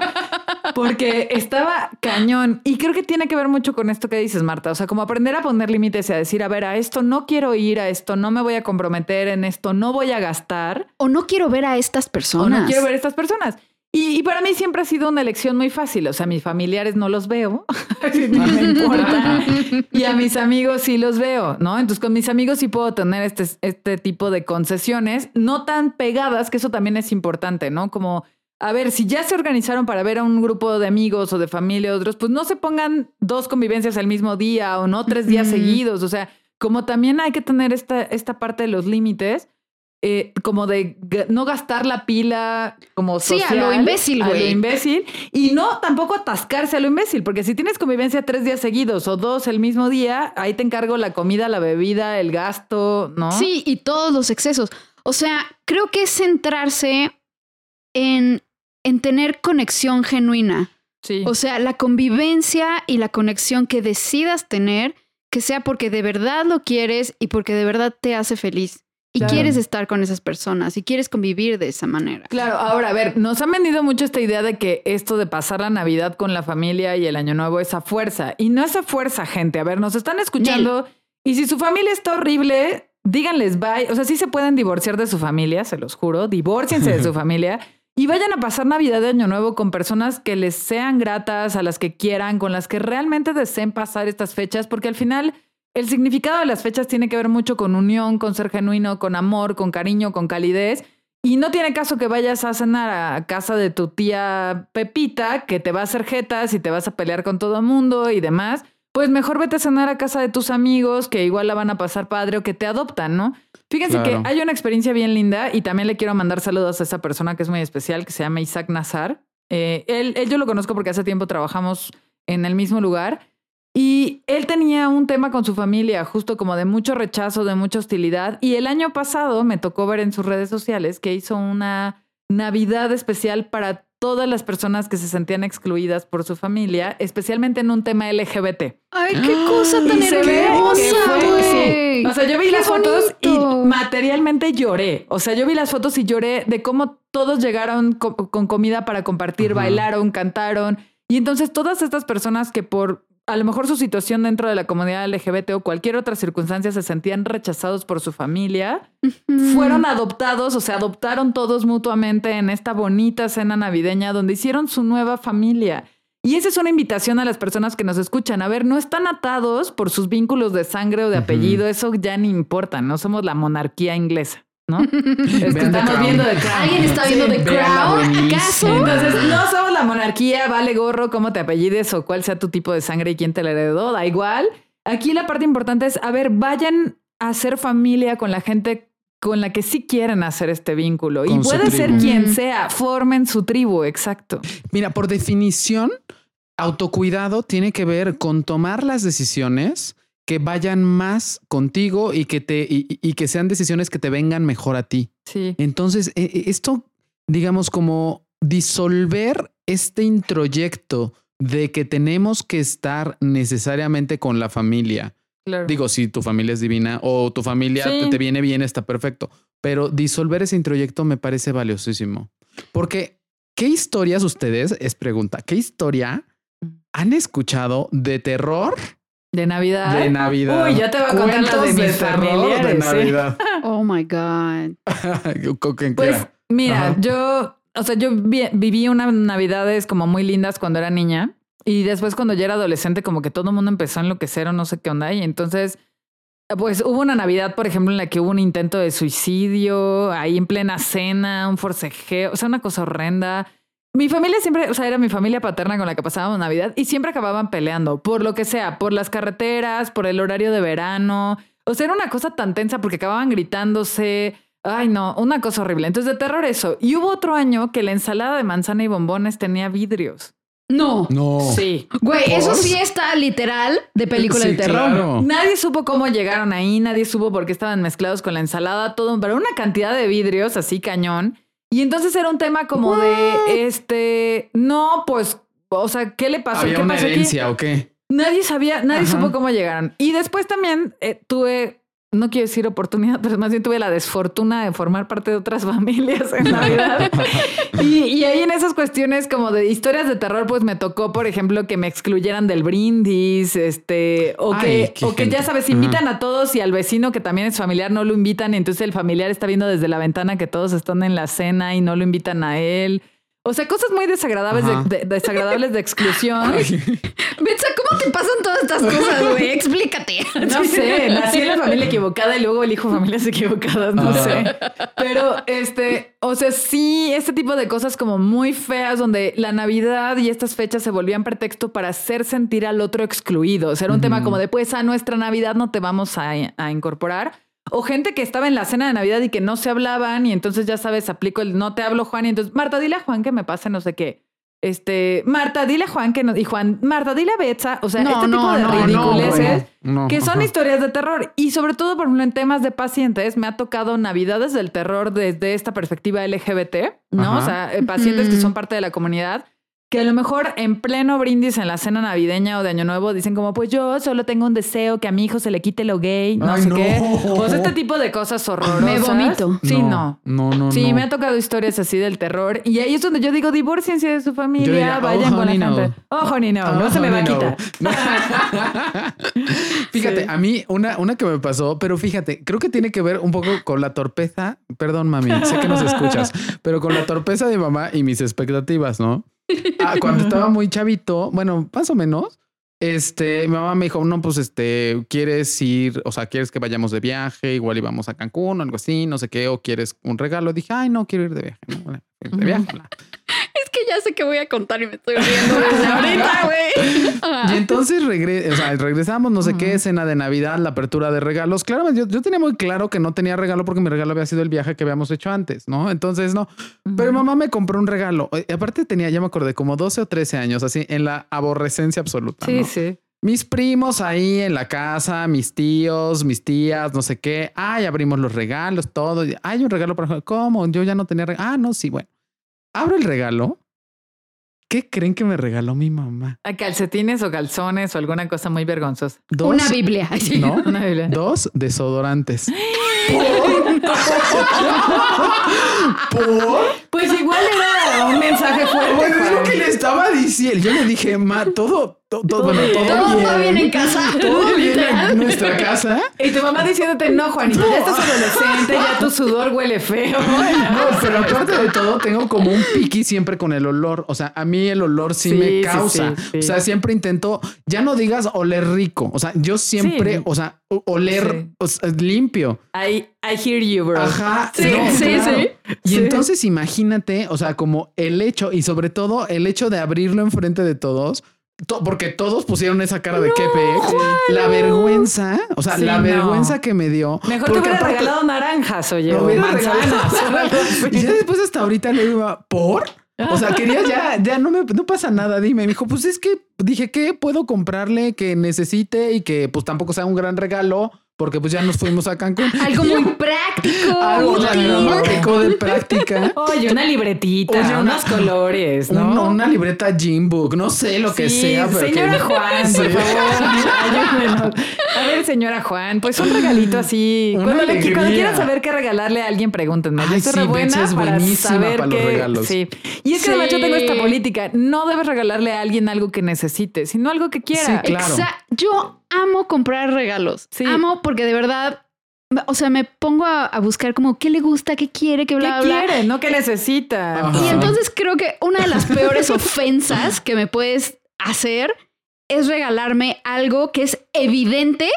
Porque estaba cañón. Y creo que tiene que ver mucho con esto que dices, Marta. O sea, como aprender a poner límites y a decir, a ver, a esto no quiero ir, a esto no me voy a comprometer, en esto no voy a gastar. O no quiero ver a estas personas. O no quiero ver a estas personas. Y, para mí siempre ha sido una elección muy fácil. O sea, mis familiares no los veo, no me importa. Y a mis amigos sí los veo, ¿no? Entonces con mis amigos sí puedo tener este, este tipo de concesiones, no tan pegadas, que eso también es importante, ¿no? Como, a ver, si ya se organizaron para ver a un grupo de amigos o de familia, otros, pues no se pongan dos convivencias al mismo día o no tres días seguidos. O sea, como también hay que tener esta, esta parte de los límites eh, como de no gastar la pila como social. Sí, a lo imbécil, güey. A lo imbécil. Y no tampoco atascarse a lo imbécil, porque si tienes convivencia tres días seguidos o dos el mismo día, ahí te encargo la comida, la bebida, el gasto, ¿no? Sí, y todos los excesos. O sea, creo que es centrarse en, en tener conexión genuina. Sí. O sea, la convivencia y la conexión que decidas tener, que sea porque de verdad lo quieres y porque de verdad te hace feliz. Y quieres estar con esas personas y quieres convivir de esa manera. Claro, ahora a ver, nos han vendido mucho esta idea de que esto de pasar la Navidad con la familia y el Año Nuevo es a fuerza. Y no es a fuerza, gente. A ver, nos están escuchando y si su familia está horrible, díganles bye. O sea, sí se pueden divorciar de su familia, se los juro. Divórciense de su familia y vayan a pasar Navidad de Año Nuevo con personas que les sean gratas, a las que quieran, con las que realmente deseen pasar estas fechas, porque al final el significado de las fechas tiene que ver mucho con unión, con ser genuino, con amor, con cariño, con calidez. Y no tiene caso que vayas a cenar a casa de tu tía Pepita, que te va a hacer jetas y te vas a pelear con todo el mundo y demás. Pues mejor vete a cenar a casa de tus amigos, que igual la van a pasar padre o que te adoptan, ¿no? Fíjense que hay una experiencia bien linda y también le quiero mandar saludos a esa persona que es muy especial, que se llama Isaac Nazar. Eh, él, él yo lo conozco porque hace tiempo trabajamos en el mismo lugar y él tenía un tema con su familia, justo como de mucho rechazo, de mucha hostilidad. Y el año pasado me tocó ver en sus redes sociales que hizo una Navidad especial para todas las personas que se sentían excluidas por su familia, especialmente en un tema LGBT. Ay, qué cosa tan hermosa, O sea, yo vi las fotos y materialmente lloré. O sea, yo vi las fotos y lloré de cómo todos llegaron con, comida para compartir, bailaron, cantaron. Y entonces todas estas personas que por a lo mejor su situación dentro de la comunidad LGBT o cualquier otra circunstancia se sentían rechazados por su familia, fueron adoptados o se adoptaron todos mutuamente en esta bonita cena navideña donde hicieron su nueva familia. Y esa es una invitación a las personas que nos escuchan. A ver, no están atados por sus vínculos de sangre o de apellido, eso ya ni importa, no somos la monarquía inglesa. ¿No? estamos viendo The Crown. ¿Alguien está viendo The Crown? ¿Acaso? Entonces, no somos la monarquía, vale gorro cómo te apellides o cuál sea tu tipo de sangre y quién te la heredó, da igual. Aquí la parte importante es, a ver, vayan a hacer familia con la gente con la que sí quieren hacer este vínculo. y puede ser quien sea, formen su tribu, exacto. Mira, por definición, autocuidado tiene que ver con tomar las decisiones que vayan más contigo y que te y, que sean decisiones que te vengan mejor a ti. Sí. Entonces, e, e, esto, digamos, como disolver este introyecto de que tenemos que estar necesariamente con la familia. Digo, si tu familia es divina o tu familia te, viene bien, está perfecto. Pero disolver ese introyecto me parece valiosísimo. Porque, ¿qué historias ustedes, es pregunta, qué historia mm. han escuchado de terror de Navidad. De Navidad. Uy, ya te voy a contar la de mis familiares. De Navidad. Oh my God. pues mira, yo, o sea, yo viví unas Navidades como muy lindas cuando era niña. Y después cuando ya era adolescente, como que todo el mundo empezó a enloquecer o no sé qué onda. Y entonces, pues hubo una Navidad, por ejemplo, en la que hubo un intento de suicidio, ahí en plena cena, un forcejeo, o sea, una cosa horrenda. Mi familia siempre, o sea, era mi familia paterna con la que pasábamos Navidad y siempre acababan peleando, por lo que sea, por las carreteras, por el horario de verano. O sea, era una cosa tan tensa porque acababan gritándose. Ay, no, una cosa horrible. Entonces, de terror eso. Y hubo otro año que la ensalada de manzana y bombones tenía vidrios. No. No. Sí. Güey, eso sí está literal de película de terror. Nadie supo cómo llegaron ahí, nadie supo por qué estaban mezclados con la ensalada, todo, pero una cantidad de vidrios así cañón. Y entonces era un tema como de, este, no, pues, o sea, ¿qué le pasó? ¿Había ¿Qué una herencia o qué? Nadie sabía, nadie supo cómo llegaron. Y después también eh, tuve no quiero decir oportunidad, pero más bien tuve la desfortuna de formar parte de otras familias en Navidad. y, y, ahí en esas cuestiones como de historias de terror, pues me tocó, por ejemplo, que me excluyeran del brindis, este, o que, o que ya sabes, invitan a todos y al vecino que también es familiar no lo invitan, y entonces el familiar está viendo desde la ventana que todos están en la cena y no lo invitan a él. O sea, cosas muy desagradables de, desagradables de exclusión. Betsa, ¿cómo te pasan todas estas cosas, güey? Explícate. No sé, nací en la familia equivocada y luego elijo familias equivocadas, no sé. Pero, este, o sea, sí, este tipo de cosas como muy feas donde la Navidad y estas fechas se volvían pretexto para hacer sentir al otro excluido. O sea, era un tema como de, pues, a nuestra Navidad no te vamos a, a incorporar o gente que estaba en la cena de Navidad y que no se hablaban y entonces ya sabes, aplico el no te hablo Juan y entonces, Marta, dile a Juan que me pase no sé qué. Este, Marta, dile a Juan que no, y Juan, Marta, dile a Betsa, o sea, este tipo de ridiculeces que son historias de terror. Y sobre todo, por ejemplo, en temas de pacientes, me ha tocado Navidades del terror desde esta perspectiva LGBT, ¿no? O sea, eh, pacientes que son parte de la comunidad que a lo mejor en pleno brindis en la cena navideña o de Año Nuevo dicen como, pues yo solo tengo un deseo que a mi hijo se le quite lo gay, no sé qué. Pues este tipo de cosas horrorosas. Me vomito. Sí, no. No, no, Sí, me ha tocado historias así del terror. Y ahí es donde yo digo, divórciense de su familia, vayan con la gente. Ojo, ni no, no se me va a quitar. fíjate, a mí una, una que me pasó, pero fíjate, creo que tiene que ver un poco con la torpeza. Perdón, mami, sé que nos escuchas, pero con la torpeza de mamá y mis expectativas, ¿no? Ah, cuando estaba muy chavito, bueno, más o menos, este, mi mamá me dijo, no, pues este, ¿quieres ir, o sea, quieres que vayamos de viaje? Igual íbamos a Cancún o algo así, no sé qué, o quieres un regalo. Dije, ay, no, quiero ir de viaje. No, de viaje. Es que ya sé que voy a contar y me estoy riendo desde ahorita, güey. Y entonces regresamos, no sé qué, escena de Navidad, la apertura de regalos. Claro, yo, yo, tenía muy claro que no tenía regalo porque mi regalo había sido el viaje que habíamos hecho antes, ¿no? Entonces, no. Pero mamá me compró un regalo. Y aparte tenía, ya me acordé, como 12 o 13 años, así, en la aborrecencia absoluta. Sí, sí. Mis primos ahí en la casa, mis tíos, mis tías, no sé qué. Ay, abrimos los regalos, todo. Hay un regalo para... ¿Cómo? Yo ya no tenía regalo. Ah, no, sí, bueno. Abro el regalo ¿Qué creen que me regaló mi mamá? ¿A calcetines o calzones o alguna cosa muy vergonzosa? Una Biblia. ¿No? Una Biblia. Dos desodorantes. ¿Por? Pues igual era un mensaje fuerte. Es lo que le estaba diciendo. Yo le dije, ma, todo, to- todo, bueno, todo, Todo, bien. todo bien en casa. Todo bien en nuestra casa. Y tu mamá diciéndote, no, Juanito, ya estás adolescente, ya tu sudor huele feo. No, pero aparte de todo, tengo como un piqui siempre con el olor. O sea, a mí el olor sí, Sí, me causa. sí, sí. O sea, siempre intento, ya no digas oler rico. O sea, yo siempre, Sí. o sea, oler Sí. o sea, limpio. I, I hear you, bro. Ajá. Sí, no, sí, claro. sí. Y Sí. entonces imagínate, o sea, como el hecho y sobre todo el hecho de abrirlo enfrente de todos, to- porque todos pusieron esa cara de qué pex, la vergüenza, o sea, Sí, la no. vergüenza que me dio. Mejor te hubiera aparte- regalado naranjas, oye, me o hubiera manzanas. regalado- y ya después hasta ahorita le iba, ¿por? O sea, quería ya, ya no me, no pasa nada, dime. Me dijo, pues es que dije que puedo comprarle que necesite y que pues tampoco sea un gran regalo, porque pues ya nos fuimos a Cancún. Algo muy práctico. Algo dramático de práctica. Oye, una libretita, Oye, una- unos colores, ¿no? Un- una libreta Jim Book, no sé lo que sea, pero señora que- Juan, por favor, ayúdenos. A ver, señora Juan, pues un regalito así. Cuando, le- alegría. cuando quieran saber qué regalarle a alguien, pregúntenme. Yo Ay, soy sí, buena es para saber para los qué- regalos. Sí. Y es que además yo tengo Sí. esta política. No debes regalarle a alguien algo que necesite, sino algo que quiera. Sí, claro. Exa- Yo amo comprar regalos. Sí. Amo porque de verdad, o sea, me pongo a, a buscar como qué le gusta, qué quiere, qué ¿Qué bla, bla. quiere? No que necesita. Ajá. Y entonces creo que una de las peores ofensas que me puedes hacer es regalarme algo que es evidente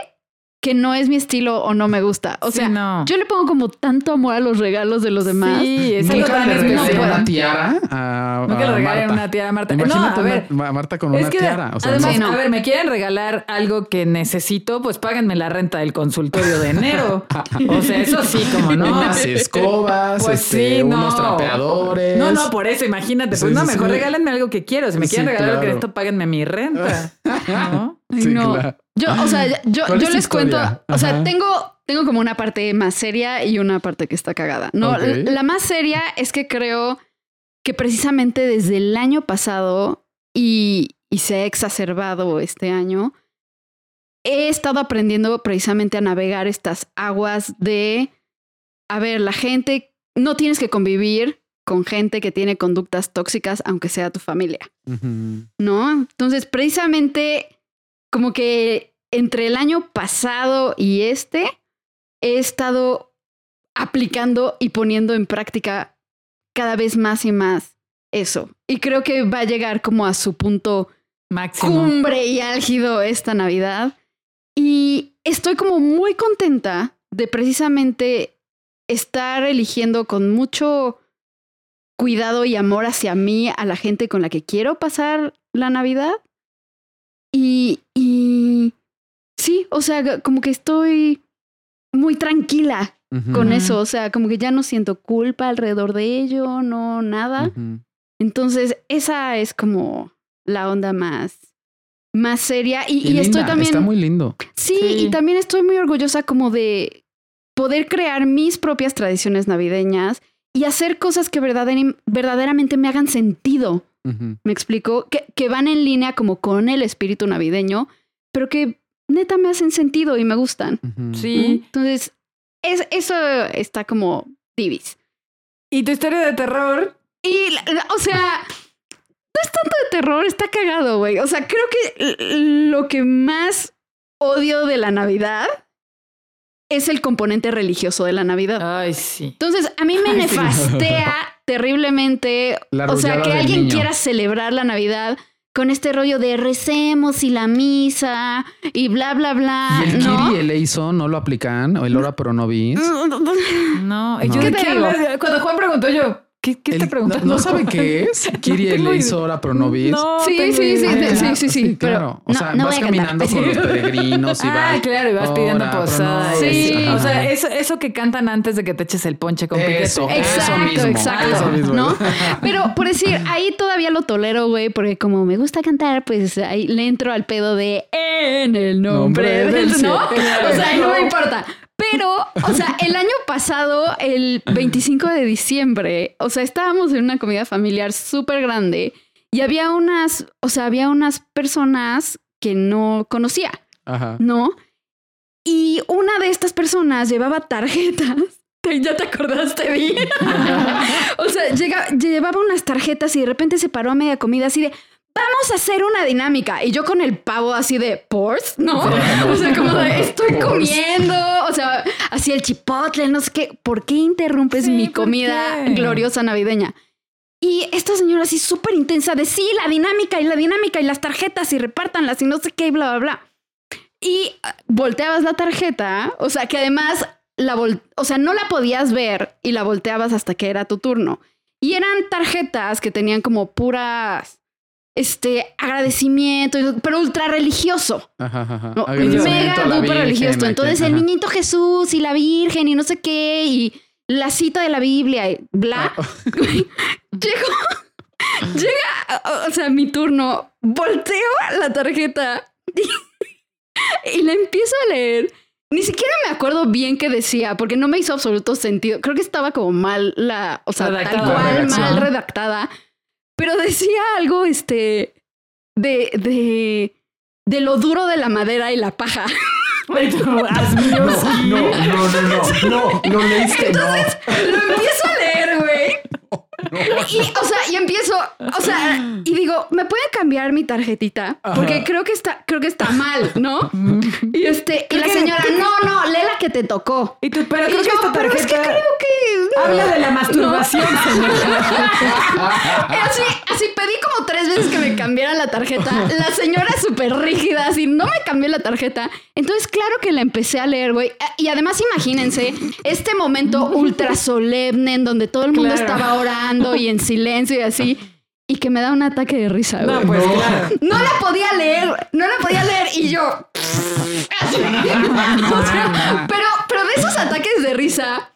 que no es mi estilo o no me gusta. O Sí, sea, no. yo le pongo como tanto amor a los regalos de los demás. Sí, es algo Nunca le regalé puedo. una tiara a, No que le a regalen Marta. una tiara a Marta. Imagínate no, a ver. una- a Marta con Es una que tiara. O sea, además, no. a ver, me quieren regalar algo que necesito, pues páganme la renta del consultorio de enero. o sea, eso sí, como no. unas escobas, Pues este, sí, no. unos trapeadores. No, no, por eso, imagínate. Pues Sí, no, mejor sí. regálenme algo que quiero. Si me Sí, quieren regalar algo que claro. esto, páganme mi renta. ¿No? Ay, Sí, no. claro. Yo, o sea, yo, ¿Cuál yo les cuento, o sea, tengo, tengo como una parte más seria y una parte que está cagada. No, la más seria es que creo que precisamente desde el año pasado y, y se ha exacerbado este año, he estado aprendiendo precisamente a navegar estas aguas de, a ver, la gente, no tienes que convivir con gente que tiene conductas tóxicas, aunque sea tu familia. ¿no? Entonces, precisamente, como que entre el año pasado y este, he estado aplicando y poniendo en práctica cada vez más y más eso. Y creo que va a llegar como a su punto Máximo. cumbre y álgido esta Navidad. Y estoy como muy contenta de precisamente estar eligiendo con mucho cuidado y amor hacia mí a la gente con la que quiero pasar la Navidad. Y, y sí, o sea, como que estoy muy tranquila con eso. O sea, como que ya no siento culpa alrededor de ello, no nada. Entonces, esa es como la onda más, más seria. Y, Y y estoy también. Está muy lindo. sí, Sí. y también estoy muy orgullosa como de poder crear mis propias tradiciones navideñas y hacer cosas que verdader- verdaderamente me hagan sentido. Me explico, que, que van en línea como con el espíritu navideño, pero que neta me hacen sentido y me gustan. Sí. Entonces, es, eso está como divis. ¿Y tu historia de terror? Y, o sea, no es tanto de terror, está cagado, güey. O sea, creo que lo que más odio de la Navidad es el componente religioso de la Navidad. Ay, sí. Entonces, a mí me Ay, sí. nefastea terriblemente. La o sea, que alguien niño. quiera celebrar la Navidad con este rollo de recemos y la misa y bla, bla, bla. ¿Y el ¿no? Kiri y el Eizo no lo aplican? ¿O el Hora Pro Novis? No, ¿y No. yo ¿Qué te digo? Cuando Juan preguntó yo, ¿qué, qué El- está preguntando? ¿No, no sabe qué es? Kiri y el tengo Eizo Hora Pro Novis. No, Sí, sí, sí, sí, sí, sí, sí, pero claro. O no- sea, no vas voy a cantar. caminando con los peregrinos y ah, vas. claro, y vas pidiendo posada. Sí. O sea, eso, eso que cantan antes de que te eches el ponche con piquete. Eso, Exacto, eso mismo. exacto, Eso mismo. ¿no? Pero por decir, ahí todavía lo tolero, güey, porque como me gusta cantar, pues ahí le entro al pedo de en el nombre, Nombre del, del ¿no? cielo. O sea, ahí no me importa. Pero, o sea, el año pasado, el 25 de diciembre, o sea, estábamos en una comida familiar súper grande y había unas, o sea, había unas personas que no conocía, Ajá. ¿no? Y una de estas personas llevaba tarjetas. Ya te acordaste, Vi. o sea, llega- llevaba unas tarjetas y de repente se paró a media comida así de. Vamos a hacer una dinámica. Y yo con el pavo así de ¿Pors? ¿No? O sea, como de estoy comiendo. O sea, así el chipotle, no sé qué. ¿Por qué interrumpes Sí, mi ¿por comida gloriosa navideña? Y esta señora así súper intensa de sí, la dinámica y la dinámica y las tarjetas y repártanlas y no sé qué y bla, bla, bla. Y ah, volteabas la tarjeta, o sea que además la vol- o sea, no la podías ver y la volteabas hasta que era tu turno. Y eran tarjetas que tenían como puras este agradecimiento, pero ultra religioso. Ajá, ajá. No, mega duper religioso. Entonces el ajá. niñito Jesús y la Virgen y no sé qué y la cita de la Biblia y bla. Ah, Llegó, llega, o- sea, mi turno, volteo la tarjeta y, y la empiezo a leer. Ni siquiera me acuerdo bien qué decía, porque no me hizo absoluto sentido. Creo que estaba como mal la, o sea, tal Redactada. cual, La redacción. mal redactada. Pero decía algo, este, de, de, de lo duro de la madera y la paja. No, no, no, no, no, no, lo leíste, no. Lo empiezo a leer, güey. Y, o sea, y empiezo, o sea, y digo, ¿me pueden cambiar mi tarjetita? Porque Ajá. creo que está, creo que está mal, ¿no? Y este, y la señora, no, no, lee la que te tocó. Y tú, pero Y creo que yo, esta pero es que creo que. habla de la masturbación, señora. Así, así veces que me cambiaran la tarjeta. La señora súper rígida, así no me cambió la tarjeta. Entonces, claro que la empecé a leer, güey. Y además, imagínense este momento ultra solemne en donde todo el mundo Claro. estaba orando y en silencio y así. Y que me da un ataque de risa, No, güey. pues No. claro. No la podía leer, no la podía leer y yo. O sea, pero, pero de esos ataques de risa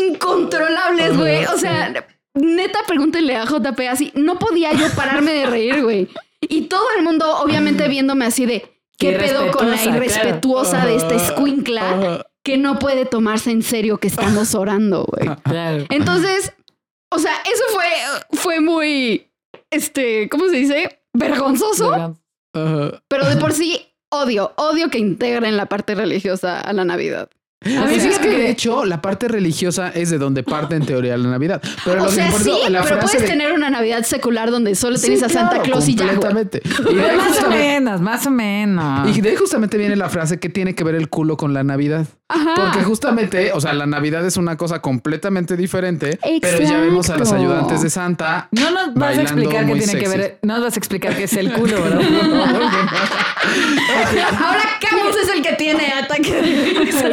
incontrolables, güey. O sea, neta, pregúntenle a JP así. No podía yo pararme de reír, güey. Y todo el mundo, obviamente, viéndome así de. ¿Qué pedo con la Irrespetuosa, de esta escuincla que no puede tomarse en serio que estamos orando, güey? Claro. Entonces, o sea, eso fue, fue muy, este, ¿cómo se dice? Vergonzoso, pero de por sí odio, odio que integren la parte religiosa a la Navidad. A mí O sea, es fíjate que de que- hecho la parte religiosa es de donde parte en teoría la Navidad. Pero o lo que sea, importa- sí, la pero puedes de- tener una Navidad secular donde solo Sí, tienes a Santa claro, Claus y ya, completamente. Y Pues más o menos, más o menos. y de ahí justamente viene la frase que tiene que ver el culo con la Navidad. Ajá. Porque justamente, o sea, la Navidad es una cosa completamente diferente, pero ya vemos a los ayudantes de Santa. No nos vas a explicar qué muy tiene que ver. No nos vas a explicar qué es el culo, ¿verdad? Ahora Camus es el que tiene ataque de risa.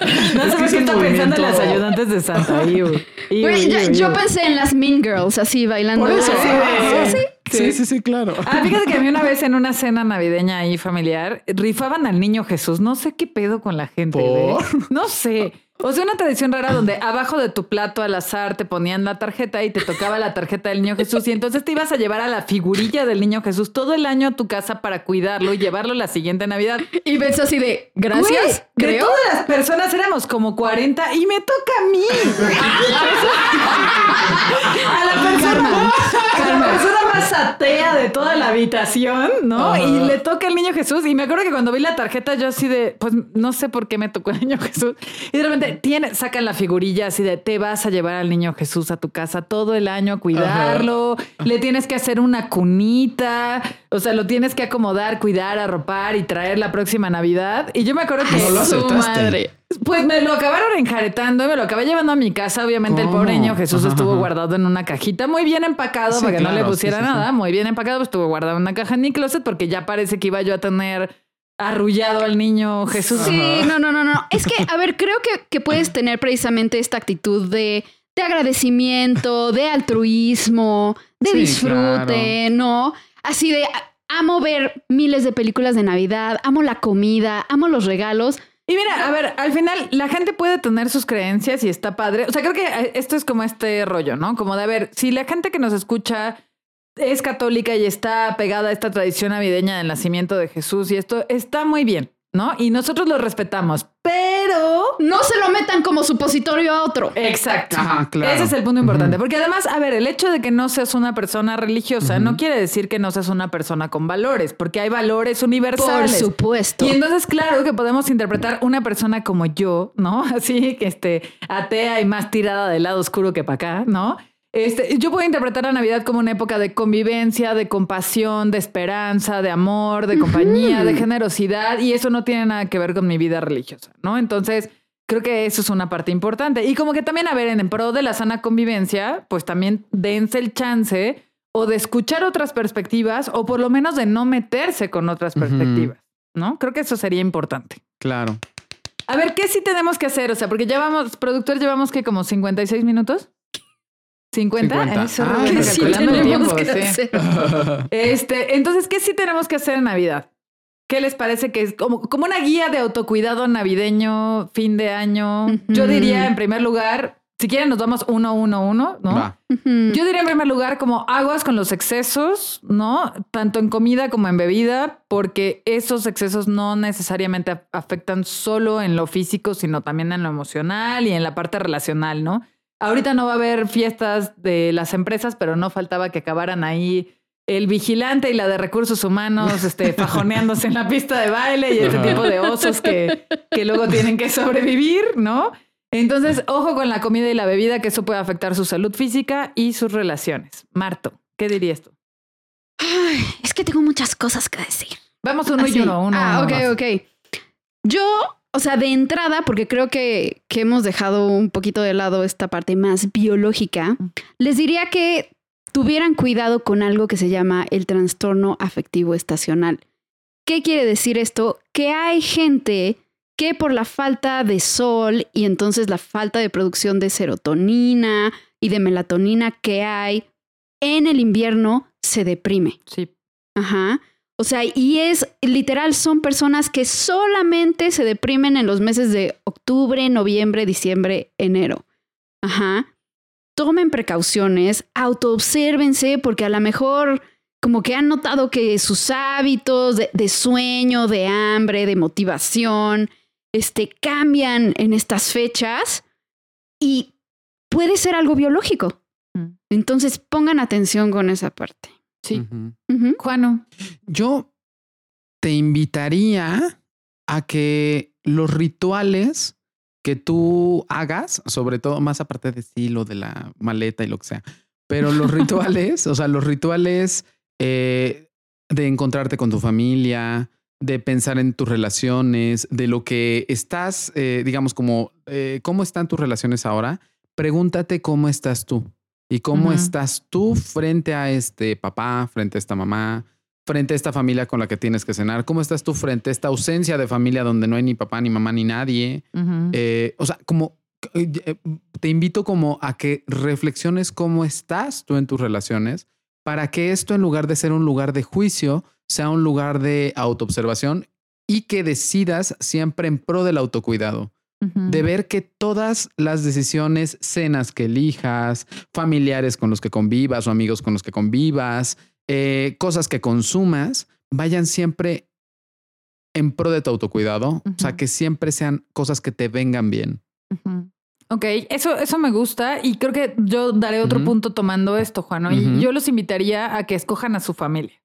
No sé por qué está pensando en las ayudantes de Santa. Iu, iu, Güey, yo, iu, yo iu. pensé en las Mean Girls así bailando. Por eso. Sí, sí, sí. Sí, sí, sí, claro. Ah, fíjate que a mí una vez en una cena navideña ahí familiar rifaban al niño Jesús. No sé qué pedo con la gente. ¿Por? No sé. O sea, una tradición rara donde abajo de tu plato al azar te ponían la tarjeta y te tocaba la tarjeta del niño Jesús y entonces te ibas a llevar a la figurilla del niño Jesús todo el año a tu casa para cuidarlo y llevarlo la siguiente Navidad. Y ves así de, gracias, Güey, de todas las personas éramos como 40 y me toca a mí. a la persona, a la persona más atea de toda la habitación, ¿no? Y le toca el niño Jesús. Y me acuerdo que cuando vi la tarjeta, yo así de, pues no sé por qué me tocó el niño Jesús. Y de repente tiene, sacan la figurilla así de, te vas a llevar al niño Jesús a tu casa todo el año a cuidarlo. Le tienes que hacer una cunita. O sea, lo tienes que acomodar, cuidar, arropar y traer la próxima Navidad. Y yo me acuerdo que No lo Su aceptaste. madre. pues me lo acabaron enjaretando y me lo acabé llevando a mi casa. Obviamente el pobre niño Jesús Ajá, estuvo guardado en una cajita muy bien empacado Sí, para que no le pusiera sí, sí, sí. nada. Muy bien empacado, pues estuvo guardado en una caja en mi closet porque ya parece que iba yo a tener arrullado al niño Jesús. Sí, no, no, no, no. Es que, a ver, creo que, que puedes tener precisamente esta actitud de, de agradecimiento, de altruismo, de Sí, disfrute, ¿no? Así de, amo ver miles de películas de Navidad, amo la comida, amo los regalos. Y mira, a ver, al final la gente puede tener sus creencias y está padre. O sea, creo que eh, esto es como este rollo, ¿no? Como de, a ver, si la gente que nos escucha es católica y está pegada a esta tradición navideña del nacimiento de Jesús y esto está muy bien. ¿no? Y nosotros lo respetamos, pero... No se lo metan como supositorio a otro. Exacto. Ese es el punto importante. Porque además, a ver, el hecho de que no seas una persona religiosa no quiere decir que no seas una persona con valores, porque hay valores universales. Por supuesto. Y entonces, claro que podemos interpretar una persona como yo, ¿no? Así que este, atea y más tirada del lado oscuro que para acá, ¿no? Este, yo puedo interpretar la Navidad como una época de convivencia, de compasión, de esperanza, de amor, de compañía, de generosidad, y eso no tiene nada que ver con mi vida religiosa, ¿no? Entonces, creo que eso es una parte importante. Y como que también, a ver, en, pro de la sana convivencia, pues también dense el chance o de escuchar otras perspectivas o por lo menos de no meterse con otras perspectivas, ¿no? Creo que eso sería importante. Claro. A ver, ¿qué sí tenemos que hacer? O sea, porque llevamos, productor, llevamos que como 56 minutos. 50. Eso ah, ¿qué sí tenemos que hacer? Este, entonces, ¿qué sí tenemos que hacer en Navidad? ¿Qué les parece que es como, como una guía de autocuidado navideño, fin de año? Yo diría, en primer lugar, si quieren, nos vamos uno, uno, uno, ¿no? Yo diría en primer lugar como aguas con los excesos, ¿no? Tanto en comida como en bebida, porque esos excesos no necesariamente afectan solo en lo físico, sino también en lo emocional y en la parte relacional, ¿no? Ahorita no va a haber fiestas de las empresas, pero no faltaba que acabaran ahí el vigilante y la de recursos humanos este, fajoneándose en la pista de baile y este tipo de osos que, que luego tienen que sobrevivir, ¿no? Entonces, ojo con la comida y la bebida, que eso puede afectar su salud física y sus relaciones. Marto, ¿qué dirías tú? Ay, es que tengo muchas cosas que decir. Vamos uno y uno, uno. Ah, ok, ok. Yo o sea, de entrada, porque creo que, que, hemos dejado un poquito de lado esta parte más biológica, les diría que tuvieran cuidado con algo que se llama el trastorno afectivo estacional. ¿Qué quiere decir esto? Que hay gente que por la falta de sol y entonces la falta de producción de serotonina y de melatonina que hay en el invierno se deprime. Sí. Ajá. O sea, y es literal, son personas que solamente se deprimen en los meses de octubre, noviembre, diciembre, enero. Ajá. Tomen precauciones, autoobsérvense, porque a lo mejor como que han notado que sus hábitos de, sueño, de hambre, de motivación, este, cambian en estas fechas y puede ser algo biológico. Mm. Entonces pongan atención con esa parte. Sí. Juano. Yo te invitaría a que los rituales que tú hagas, sobre todo más aparte de sí, lo de la maleta y lo que sea, pero los rituales, o sea, los rituales eh, de encontrarte con tu familia, de pensar en tus relaciones, de lo que estás, eh, digamos, como, eh, ¿cómo están tus relaciones ahora? Pregúntate cómo estás tú. ¿Y cómo estás tú frente a este papá, frente a esta mamá, frente a esta familia con la que tienes que cenar? ¿Cómo estás tú frente a esta ausencia de familia donde no hay ni papá, ni mamá, ni nadie? Eh, o sea, como eh, eh, te invito como a que reflexiones cómo estás tú en tus relaciones para que esto en lugar de ser un lugar de juicio, sea un lugar de autoobservación y que decidas siempre en pro del autocuidado de ver que todas las decisiones, cenas que elijas, familiares con los que convivas o amigos con los que convivas, eh, cosas que consumas, vayan siempre en pro de tu autocuidado. O sea, que siempre sean cosas que te vengan bien. Ok, eso, eso me gusta y creo que yo daré otro punto tomando esto, Juan. Y yo los invitaría a que escojan a su familia.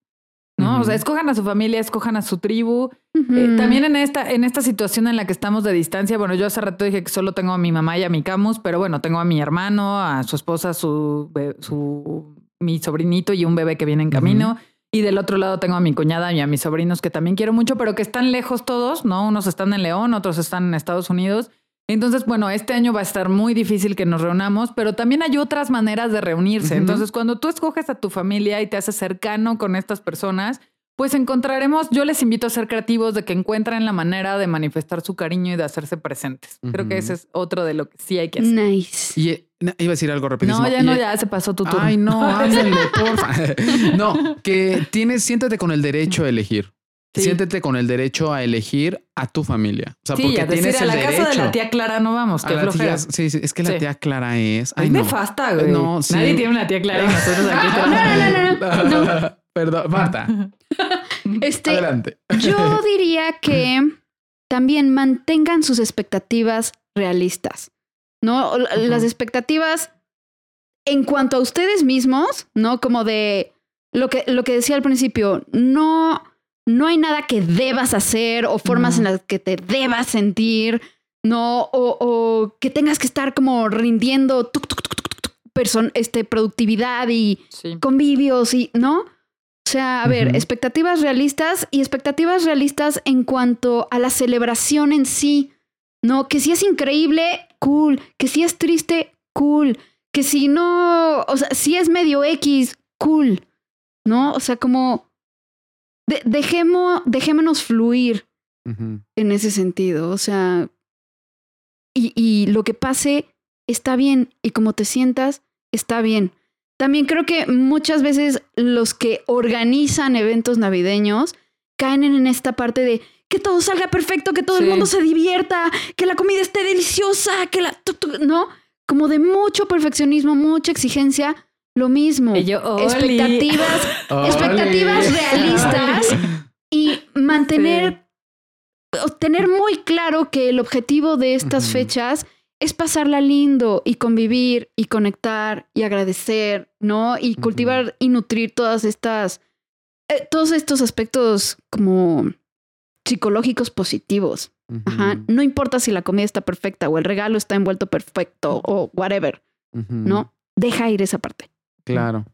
¿No? O sea, escojan a su familia, escojan a su tribu. Eh, también en esta, en esta situación en la que estamos de distancia, bueno, yo hace rato dije que solo tengo a mi mamá y a mi Camus, pero bueno, tengo a mi hermano, a su esposa, su, su mi sobrinito y un bebé que viene en camino. Y del otro lado tengo a mi cuñada y a mis sobrinos que también quiero mucho, pero que están lejos todos, ¿no? Unos están en León, otros están en Estados Unidos. Entonces, bueno, este año va a estar muy difícil que nos reunamos, pero también hay otras maneras de reunirse. Entonces, cuando tú escoges a tu familia y te haces cercano con estas personas, pues encontraremos, yo les invito a ser creativos de que encuentren la manera de manifestar su cariño y de hacerse presentes. Creo que ese es otro de lo que sí hay que hacer. Nice. Y eh, iba a decir algo rapidísimo. No, ya no, ya se pasó tu turno. Ay, no, ándale, porfa. no, que tienes, siéntate con el derecho a elegir. Siéntete con el derecho a elegir a tu familia. O sea, sí, porque tienes decir, a la casa de la tía Clara no vamos, qué flojera. sí, sí, es que la tía Clara es. Ay, es no. nefasta, güey. No, sí. Nadie tiene una tía Clara y nosotros aquí no, no, no, no, Perdón, Marta. Este, Adelante. Yo diría que también mantengan sus expectativas realistas, ¿no? Las expectativas en cuanto a ustedes mismos, ¿no? Como de lo que, lo que decía al principio, no, no hay nada que debas hacer o formas en las que te debas sentir, ¿no? O, que tengas que estar como rindiendo este, productividad y convivios y, ¿no? O sea, a ver, expectativas realistas y expectativas realistas en cuanto a la celebración en sí, ¿no? Que si es increíble, cool. Que si es triste, cool. Que si no, o sea, si es medio X, cool. ¿No? O sea, como dejémonos fluir en ese sentido. O sea, y, y lo que pase está bien y como te sientas está bien. También creo que muchas veces los que organizan eventos navideños caen en esta parte de que todo salga perfecto, que todo el mundo se divierta, que la comida esté deliciosa, que la... ¿No? Como de mucho perfeccionismo, mucha exigencia, lo mismo. expectativas, expectativas realistas y mantener, tener muy claro que el objetivo de estas fechas es pasarla lindo y convivir y conectar y agradecer, ¿no? Y cultivar y nutrir todas estas, eh, todos estos aspectos como psicológicos positivos. Ajá. No importa si la comida está perfecta o el regalo está envuelto perfecto o whatever, ¿no? Deja ir esa parte. Claro.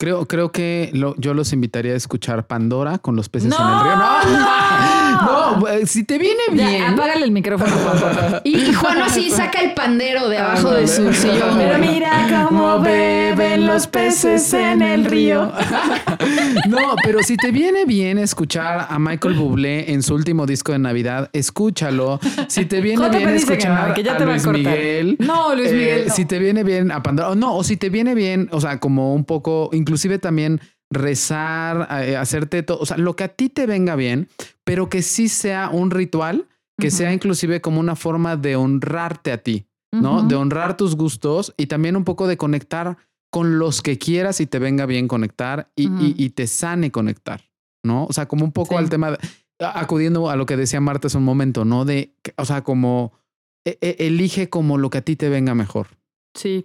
Creo, creo que yo los invitaría a escuchar Pandora con los peces en el río. No, no, eh, si te viene bien. apágale el micrófono, Y, Juan así saca el pandero de abajo de su sillón. Pero mira cómo beben los peces en el río. No, pero si te viene bien escuchar a Michael Bublé en su último disco de Navidad, escúchalo. Si te viene bien escuchar a Luis Miguel. No, Luis Miguel. Eh, si te viene bien a Pandora. No, o si te viene bien, o sea, como un poco inclusive también rezar, eh, hacerte todo, o sea, lo que a ti te venga bien, pero que sí sea un ritual, que sea inclusive como una forma de honrarte a ti, ¿no? De honrar tus gustos y también un poco de conectar con los que quieras y te venga bien conectar y, te sane conectar, ¿no? O sea, como un poco al tema, acudiendo a lo que decía Marta hace un momento, ¿no? De, o sea, como e, e, elige como lo que a ti te venga mejor. Sí.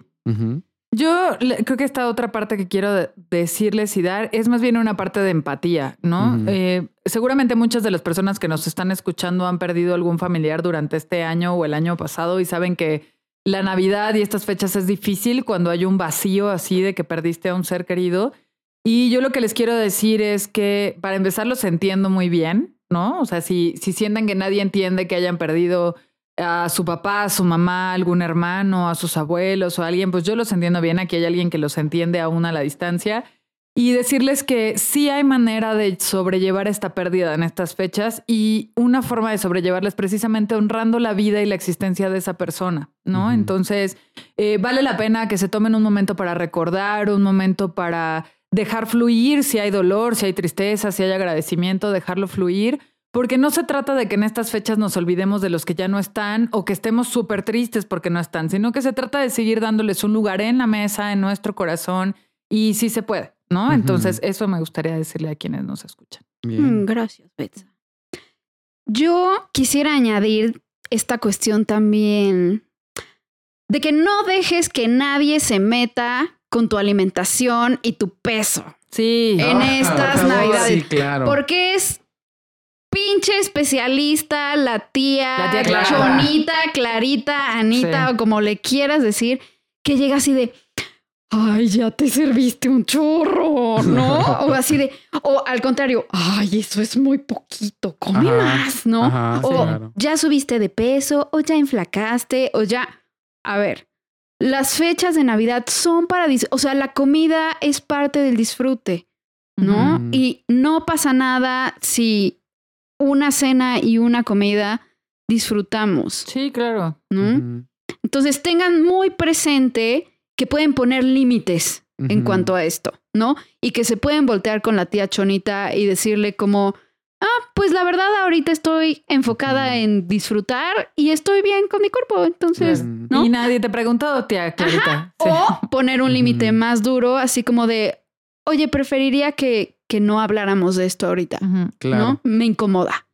Yo creo que esta otra parte que quiero decirles y dar es más bien una parte de empatía, ¿no? Eh, seguramente muchas de las personas que nos están escuchando han perdido algún familiar durante este año o el año pasado y saben que la Navidad y estas fechas es difícil cuando hay un vacío así de que perdiste a un ser querido. Y yo lo que les quiero decir es que para empezar los entiendo muy bien, ¿no? O sea, si, si sienten que nadie entiende que hayan perdido a su papá, a su mamá, a algún hermano, a sus abuelos o a alguien, pues yo los entiendo bien, aquí hay alguien que los entiende aún a la distancia. Y decirles que sí hay manera de sobrellevar esta pérdida en estas fechas y una forma de sobrellevarla es precisamente honrando la vida y la existencia de esa persona, ¿no? Entonces, eh, vale la pena que se tomen un momento para recordar, un momento para dejar fluir si hay dolor, si hay tristeza, si hay agradecimiento, dejarlo fluir porque no se trata de que en estas fechas nos olvidemos de los que ya no están o que estemos súper tristes porque no están, sino que se trata de seguir dándoles un lugar en la mesa, en nuestro corazón, y sí se puede, ¿no? Entonces, eso me gustaría decirle a quienes nos escuchan. Mm, gracias, Betsa. Yo quisiera añadir esta cuestión también de que no dejes que nadie se meta con tu alimentación y tu peso. Sí. En ah, estas navidades. Sí, claro. Porque es pinche especialista, la tía, la Chonita, Clarita, Anita o como le quieras decir, que llega así de, ay, ya te serviste un chorro, ¿no? o así de, o al contrario, ay, eso es muy poquito, come más, ¿no? o ya subiste de peso, o ya inflacaste, o ya, a ver. Las fechas de Navidad son para, o sea, la comida es parte del disfrute, ¿no? Y no pasa nada si una cena y una comida disfrutamos. Sí, claro. Entonces tengan muy presente que pueden poner límites en cuanto a esto, ¿no? Y que se pueden voltear con la tía Chonita y decirle como, ah, pues la verdad ahorita estoy enfocada en disfrutar y estoy bien con mi cuerpo, entonces, ¿no? Y nadie te preguntó, tía Clarita. O poner un límite más duro, así como de, oye, preferiría que, que no habláramos de esto ahorita, ¿no? Me incomoda.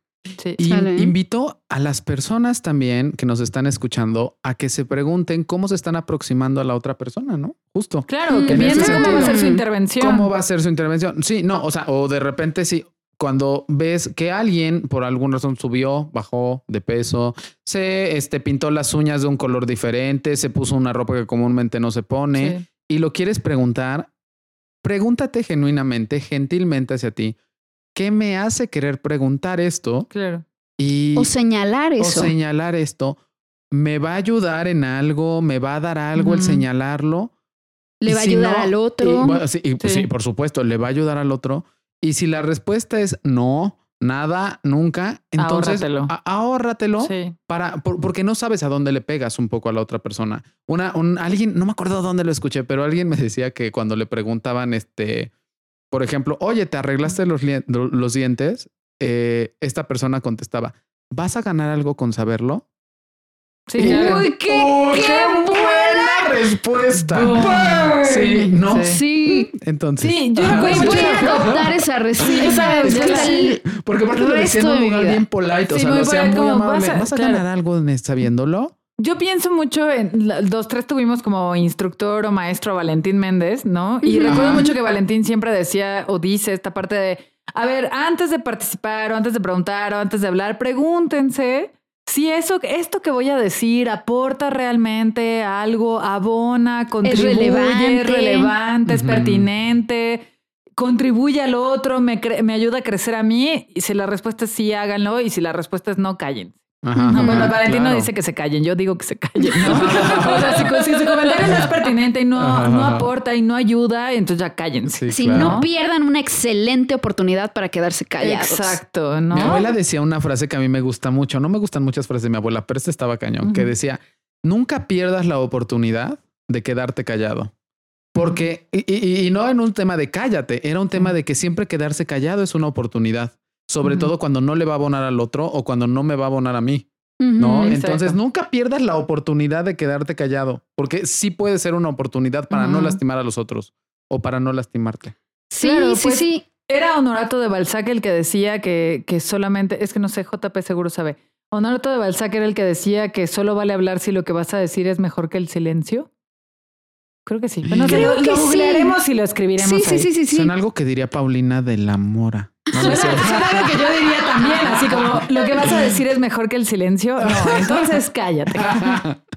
Y invito a las personas también que nos están escuchando a que se pregunten cómo se están aproximando a la otra persona, ¿no? Justo. Claro, que viendo cómo va a ser su intervención. ¿Cómo va a ser su intervención? Sí, no, o sea, o de repente sí, cuando ves que alguien por alguna razón subió, bajó de peso, se este, pintó las uñas de un color diferente, se puso una ropa que comúnmente no se pone y lo quieres preguntar, pregúntate genuinamente, gentilmente hacia ti, ¿qué me hace querer preguntar esto? Claro. Y, o señalar eso. O señalar esto. ¿Me va a ayudar en algo? ¿Me va a dar algo el señalarlo? ¿Le va a ayudar al otro? sí, sí, por supuesto, le va a ayudar al otro. Y si la respuesta es no, nada, nunca, entonces ahórratelo, para, porque no sabes a dónde le pegas un poco a la otra persona. Una, un, alguien, no me acuerdo dónde lo escuché, pero alguien me decía que cuando le preguntaban, este, por ejemplo, oye, ¿te arreglaste los, los dientes? Eh, esta persona contestaba, ¿vas a ganar algo con saberlo? Sí, Uy, qué, qué, buena respuesta. Sí, no. Sí. Entonces. Sí, yo voy, a adoptar esa respuesta. Porque aparte lo decía en un lugar bien polite. o sea, lo sea muy amable. ¿Vas a, ganar algo sabiéndolo? Yo pienso mucho en los tres tuvimos como instructor o maestro a Valentín Méndez, ¿no? Y recuerdo mucho que Valentín siempre decía o dice esta parte de, a ver, antes de participar o antes de preguntar o antes de hablar, pregúntense si eso, esto que voy a decir aporta realmente algo, abona, contribuye, es relevante, relevante es pertinente, contribuye al otro, me, me ayuda a crecer a mí, y si la respuesta es sí, háganlo, y si la respuesta es no, callen. Ajá, bueno, Valentino dice que se callen, yo digo que se callen. ¿no? o sea, si, su comentario no es pertinente y no, no aporta y no ayuda, entonces ya cállense. si no pierdan una excelente oportunidad para quedarse callados. Exacto, ¿no? Mi abuela decía una frase que a mí me gusta mucho. No me gustan muchas frases de mi abuela, pero esta estaba cañón, que decía, nunca pierdas la oportunidad de quedarte callado. Porque, y, y, no en un tema de cállate, era un tema de que siempre quedarse callado es una oportunidad sobre todo cuando no le va a abonar al otro o cuando no me va a abonar a mí. ¿No? Entonces nunca pierdas la oportunidad de quedarte callado, porque sí puede ser una oportunidad para no lastimar a los otros o para no lastimarte. Sí, sí, pues, sí. Era Honorato de Balzac el que decía que, que solamente, es que no sé, JP seguro sabe. Honorato de Balzac era el que decía que solo vale hablar si lo que vas a decir es mejor que el silencio. Creo que sí. Bueno, Creo lo, que googlearemos y lo escribiremos. Sí, sí, sí, sí, sí. Son algo que diría Paulina de la Mora. No, algo que yo diría también, así como lo que vas a decir es mejor que el silencio. No, entonces cállate.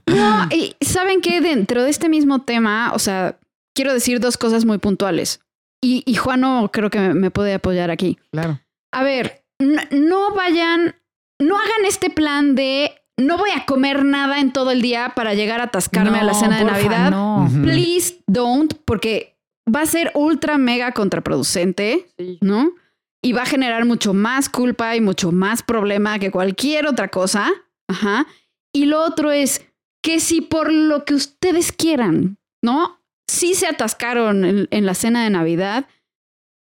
No, y saben que dentro de este mismo tema, o sea, quiero decir dos cosas muy puntuales. Y, y Juano creo que me puede apoyar aquí. Claro. A ver, no vayan, no hagan este plan de no voy a comer nada en todo el día para llegar a atascarme a la cena de Navidad. No. Please don't, porque va a ser ultra mega contraproducente, ¿no? Y va a generar mucho más culpa y mucho más problema que cualquier otra cosa. Ajá. Y lo otro es que si por lo que ustedes quieran, ¿no? Si se atascaron en, en la cena de Navidad,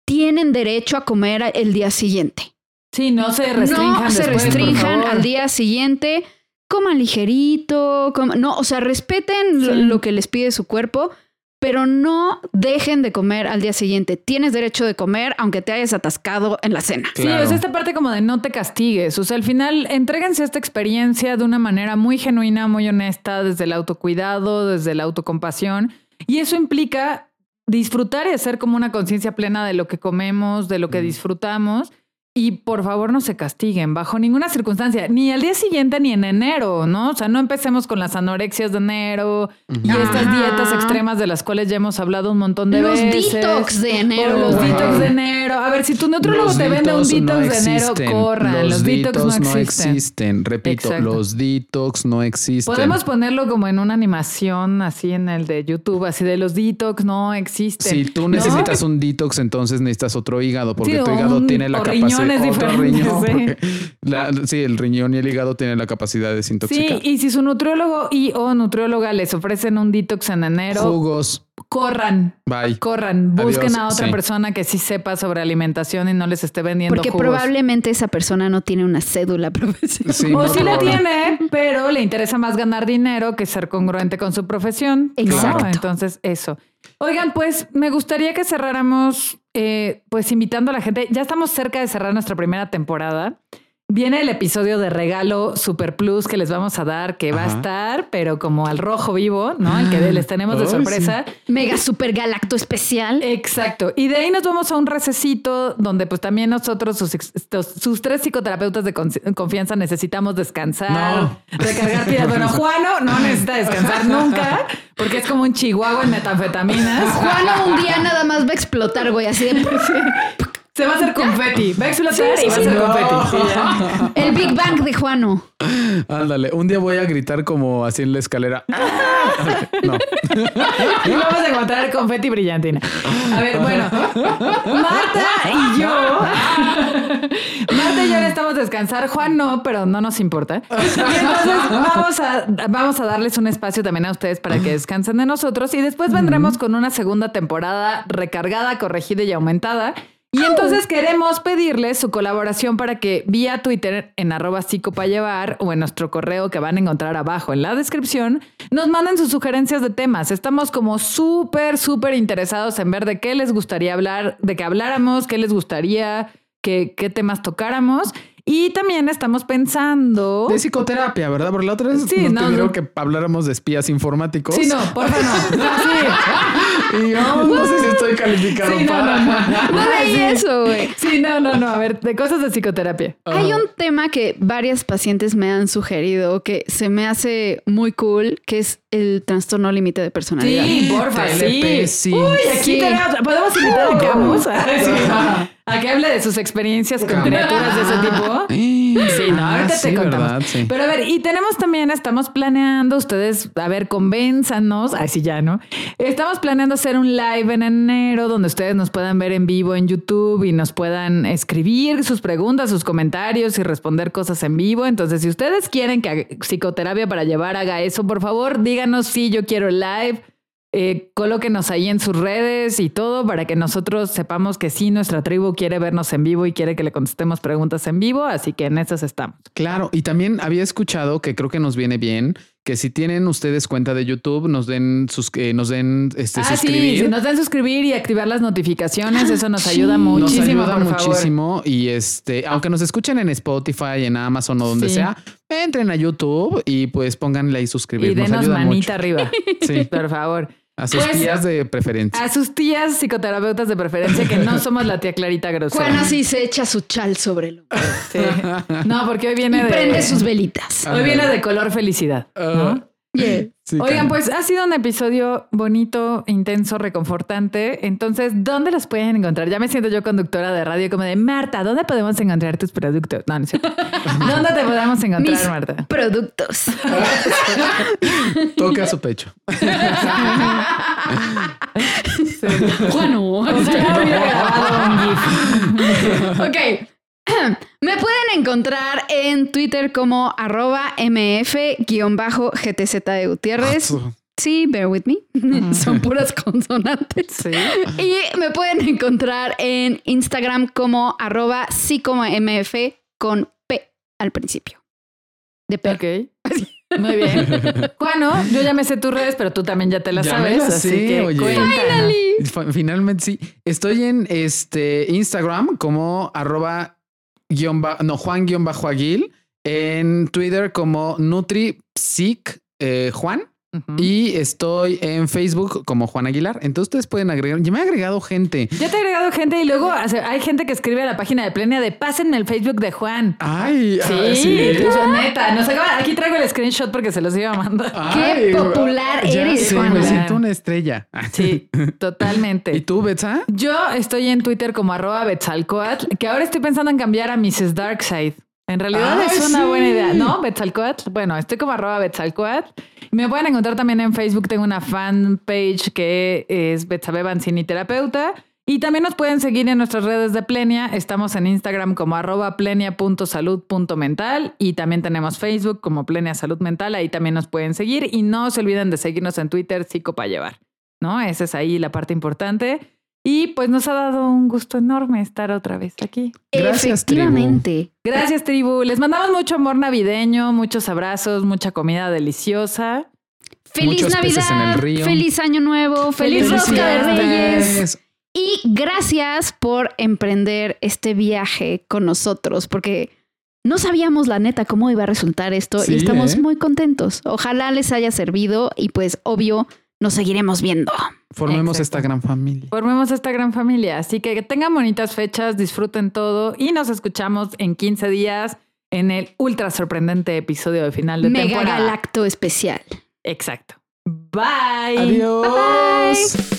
tienen derecho a comer el día siguiente. Sí, no se restrinjan. No se restrinjan al día siguiente. Coman ligerito. no, o sea, respeten lo que les pide su cuerpo, pero no dejen de comer al día siguiente. Tienes derecho de comer aunque te hayas atascado en la cena. Sí, es esta parte como de no te castigues. O sea, al final, entréguense esta experiencia de una manera muy genuina, muy honesta, desde el autocuidado, desde la autocompasión. Y eso implica disfrutar y hacer como una conciencia plena de lo que comemos, de lo que disfrutamos y por favor no se castiguen bajo ninguna circunstancia, ni al día siguiente ni en enero, ¿no? O sea, no empecemos con las anorexias de enero y estas dietas extremas de las cuales ya hemos hablado un montón de veces. Los detox de enero. los detox de enero. A ver, si tu nutriólogo te vende un detox de enero, corran. Los, detox, no existen. Repito, los detox no existen. Podemos ponerlo como en una animación así en el de YouTube, así de los detox no existen. Si tú necesitas un detox, entonces necesitas otro hígado, porque tu hígado tiene la capacidad sí, el riñón y el hígado tienen la capacidad de desintoxicar. Sí, y si su nutriólogo y o nutrióloga les ofrecen un detox en enero, jugos, corran. Bye. Corran, busquen a otra persona que sí sepa sobre alimentación y no les esté vendiendo Porque probablemente esa persona no tiene una cédula profesional. o sí la tiene, pero le interesa más ganar dinero que ser congruente con su profesión. Exacto. Entonces, eso. Oigan, pues me gustaría que cerráramos, eh, pues invitando a la gente. Ya estamos cerca de cerrar nuestra primera temporada. Viene el episodio de regalo Super Plus que les vamos a dar, que va a estar, pero como al rojo vivo, ¿no? El que les tenemos de sorpresa. Mega super galacto especial. Exacto. Y de ahí nos vamos a un recesito donde pues también nosotros, sus, sus tres psicoterapeutas de confianza, necesitamos descansar, recargar pilas. Bueno, Juano no necesita descansar nunca porque es como un chihuahua en metanfetaminas. Juano un día nada más va a explotar, güey, así de... Se va a hacer confeti. Va a explotar y va a ser confeti. El Big Bang de Juano. Ándale, un día voy a gritar como así en la escalera. no. y vamos a encontrar el confeti brillantina. A ver, bueno. Marta y yo. Marta y yo estamos a descansar. Juan no, pero no nos importa. entonces vamos a, vamos a darles un espacio también a ustedes para que descansen de nosotros. Y después vendremos con una segunda temporada recargada, corregida y aumentada y entonces queremos pedirles su colaboración para que vía Twitter en arroba llevar o en nuestro correo que van a encontrar abajo en la descripción, nos manden sus sugerencias de temas. Estamos como súper, súper interesados en ver de qué les gustaría hablar, de qué habláramos, qué les gustaría, qué, qué temas tocáramos. Y también estamos pensando. De psicoterapia, ¿verdad? Porque la otra vez sí, nos no, que habláramos de espías informáticos. Sí, no, por favor, no. Sí. y yo no sé si estoy calificado para. No, no, no eso, güey. Sí, no, no, no. A ver, de cosas de psicoterapia. Hay un tema que varias pacientes me han sugerido que se me hace muy cool, que es el trastorno límite de personalidad. Sí, porfa, sí. sí. Uy, aquí tenemos, podemos invitar a Camus. A que hable de sus experiencias con criaturas de ese tipo. Sí, no, ahorita te contamos. Pero a ver, y tenemos también, estamos planeando, ustedes, a ver, convénzanos, así ya, ¿no? Estamos planeando hacer un live en enero donde ustedes nos puedan ver en vivo en YouTube y nos puedan escribir sus preguntas, sus comentarios y responder cosas en vivo. Entonces, si ustedes quieren que psicoterapia para llevar haga eso, por favor, díganos si yo quiero live eh, colóquenos ahí en sus redes y todo para que nosotros sepamos que sí, nuestra tribu quiere vernos en vivo y quiere que le contestemos preguntas en vivo, así que en esas estamos. Claro, y también había escuchado que creo que nos viene bien que si tienen ustedes cuenta de YouTube, nos den sus, eh, nos den este, ah, suscribir. Sí, nos den suscribir y activar las notificaciones, eso nos ayuda muchísimo. Nos ayuda muchísimo. Y este, aunque nos escuchen en Spotify, en Amazon o donde sea, entren a YouTube y pues pónganle ahí suscribir. Y denos manita arriba. Sí. Por favor. A sus pues, tías de preferencia. A sus tías psicoterapeutas de preferencia, que no somos la tía Clarita grosera. Bueno, sí se echa su chal sobre el sí. No, porque hoy viene y prende sus velitas. Hoy viene de color felicidad. ¿no? Oigan, pues ha sido un episodio bonito, intenso, reconfortante. Entonces, ¿dónde los pueden encontrar? Ya me siento yo conductora de radio como de Marta, ¿dónde podemos encontrar tus productos? No, no sé. ¿Dónde te podemos encontrar, Marta? Productos. Toca su pecho. Bueno, ok. Me pueden encontrar en Twitter como arroba mf-gtz de Gutiérrez. Ah, sí, bear with me. Son puras consonantes. Y me pueden encontrar en Instagram como arroba sí como mf con P al principio. De P. Ok. Muy bien. Bueno, yo ya me sé tus redes, pero tú también ya te las sabes. así que oye. Finalmente sí. Estoy en este Instagram como arroba no, Juan-Aguil, en Twitter como NutriPsic eh, Juan. Y estoy en Facebook como Juan Aguilar. Entonces ustedes pueden agregar. Ya me ha agregado gente. Ya te he agregado gente y luego hay gente que escribe a la página de Plenia de pásenme el Facebook de Juan. Ay, sí, ah, sí. neta. aquí traigo el screenshot porque se los iba mandando. Qué popular eres, Juan. Me siento una estrella. Sí, totalmente. ¿Y tú, Betsa? Yo estoy en Twitter como arroba Betzalcoatl, que ahora estoy pensando en cambiar a Mrs. Darkside. En realidad es una buena idea, ¿no? Betzalcoatl. Bueno, estoy como arroba Betzalcoatl. Me pueden encontrar también en Facebook. Tengo una fanpage que es Betsabe Banzini Terapeuta. Y también nos pueden seguir en nuestras redes de Plenia. Estamos en Instagram como arroba plenia.salud.mental y también tenemos Facebook como Plenia Salud Mental. Ahí también nos pueden seguir. Y no se olviden de seguirnos en Twitter, Psico para llevar. ¿No? Esa es ahí la parte importante. Y pues nos ha dado un gusto enorme estar otra vez aquí. Gracias, Efectivamente. Gracias, tribu. Les mandamos mucho amor navideño, muchos abrazos, mucha comida deliciosa. Feliz Navidad, feliz Año Nuevo, feliz Rosca de Reyes. Y gracias por emprender este viaje con nosotros, porque no sabíamos la neta cómo iba a resultar esto y estamos ¿eh? muy contentos. Ojalá les haya servido y pues obvio nos seguiremos viendo. Formemos esta gran familia. Formemos esta gran familia. Así que tengan bonitas fechas, disfruten todo y nos escuchamos en 15 días en el ultra sorprendente episodio de final de Mega temporada. Galacto especial. Exacto. Bye. Adiós.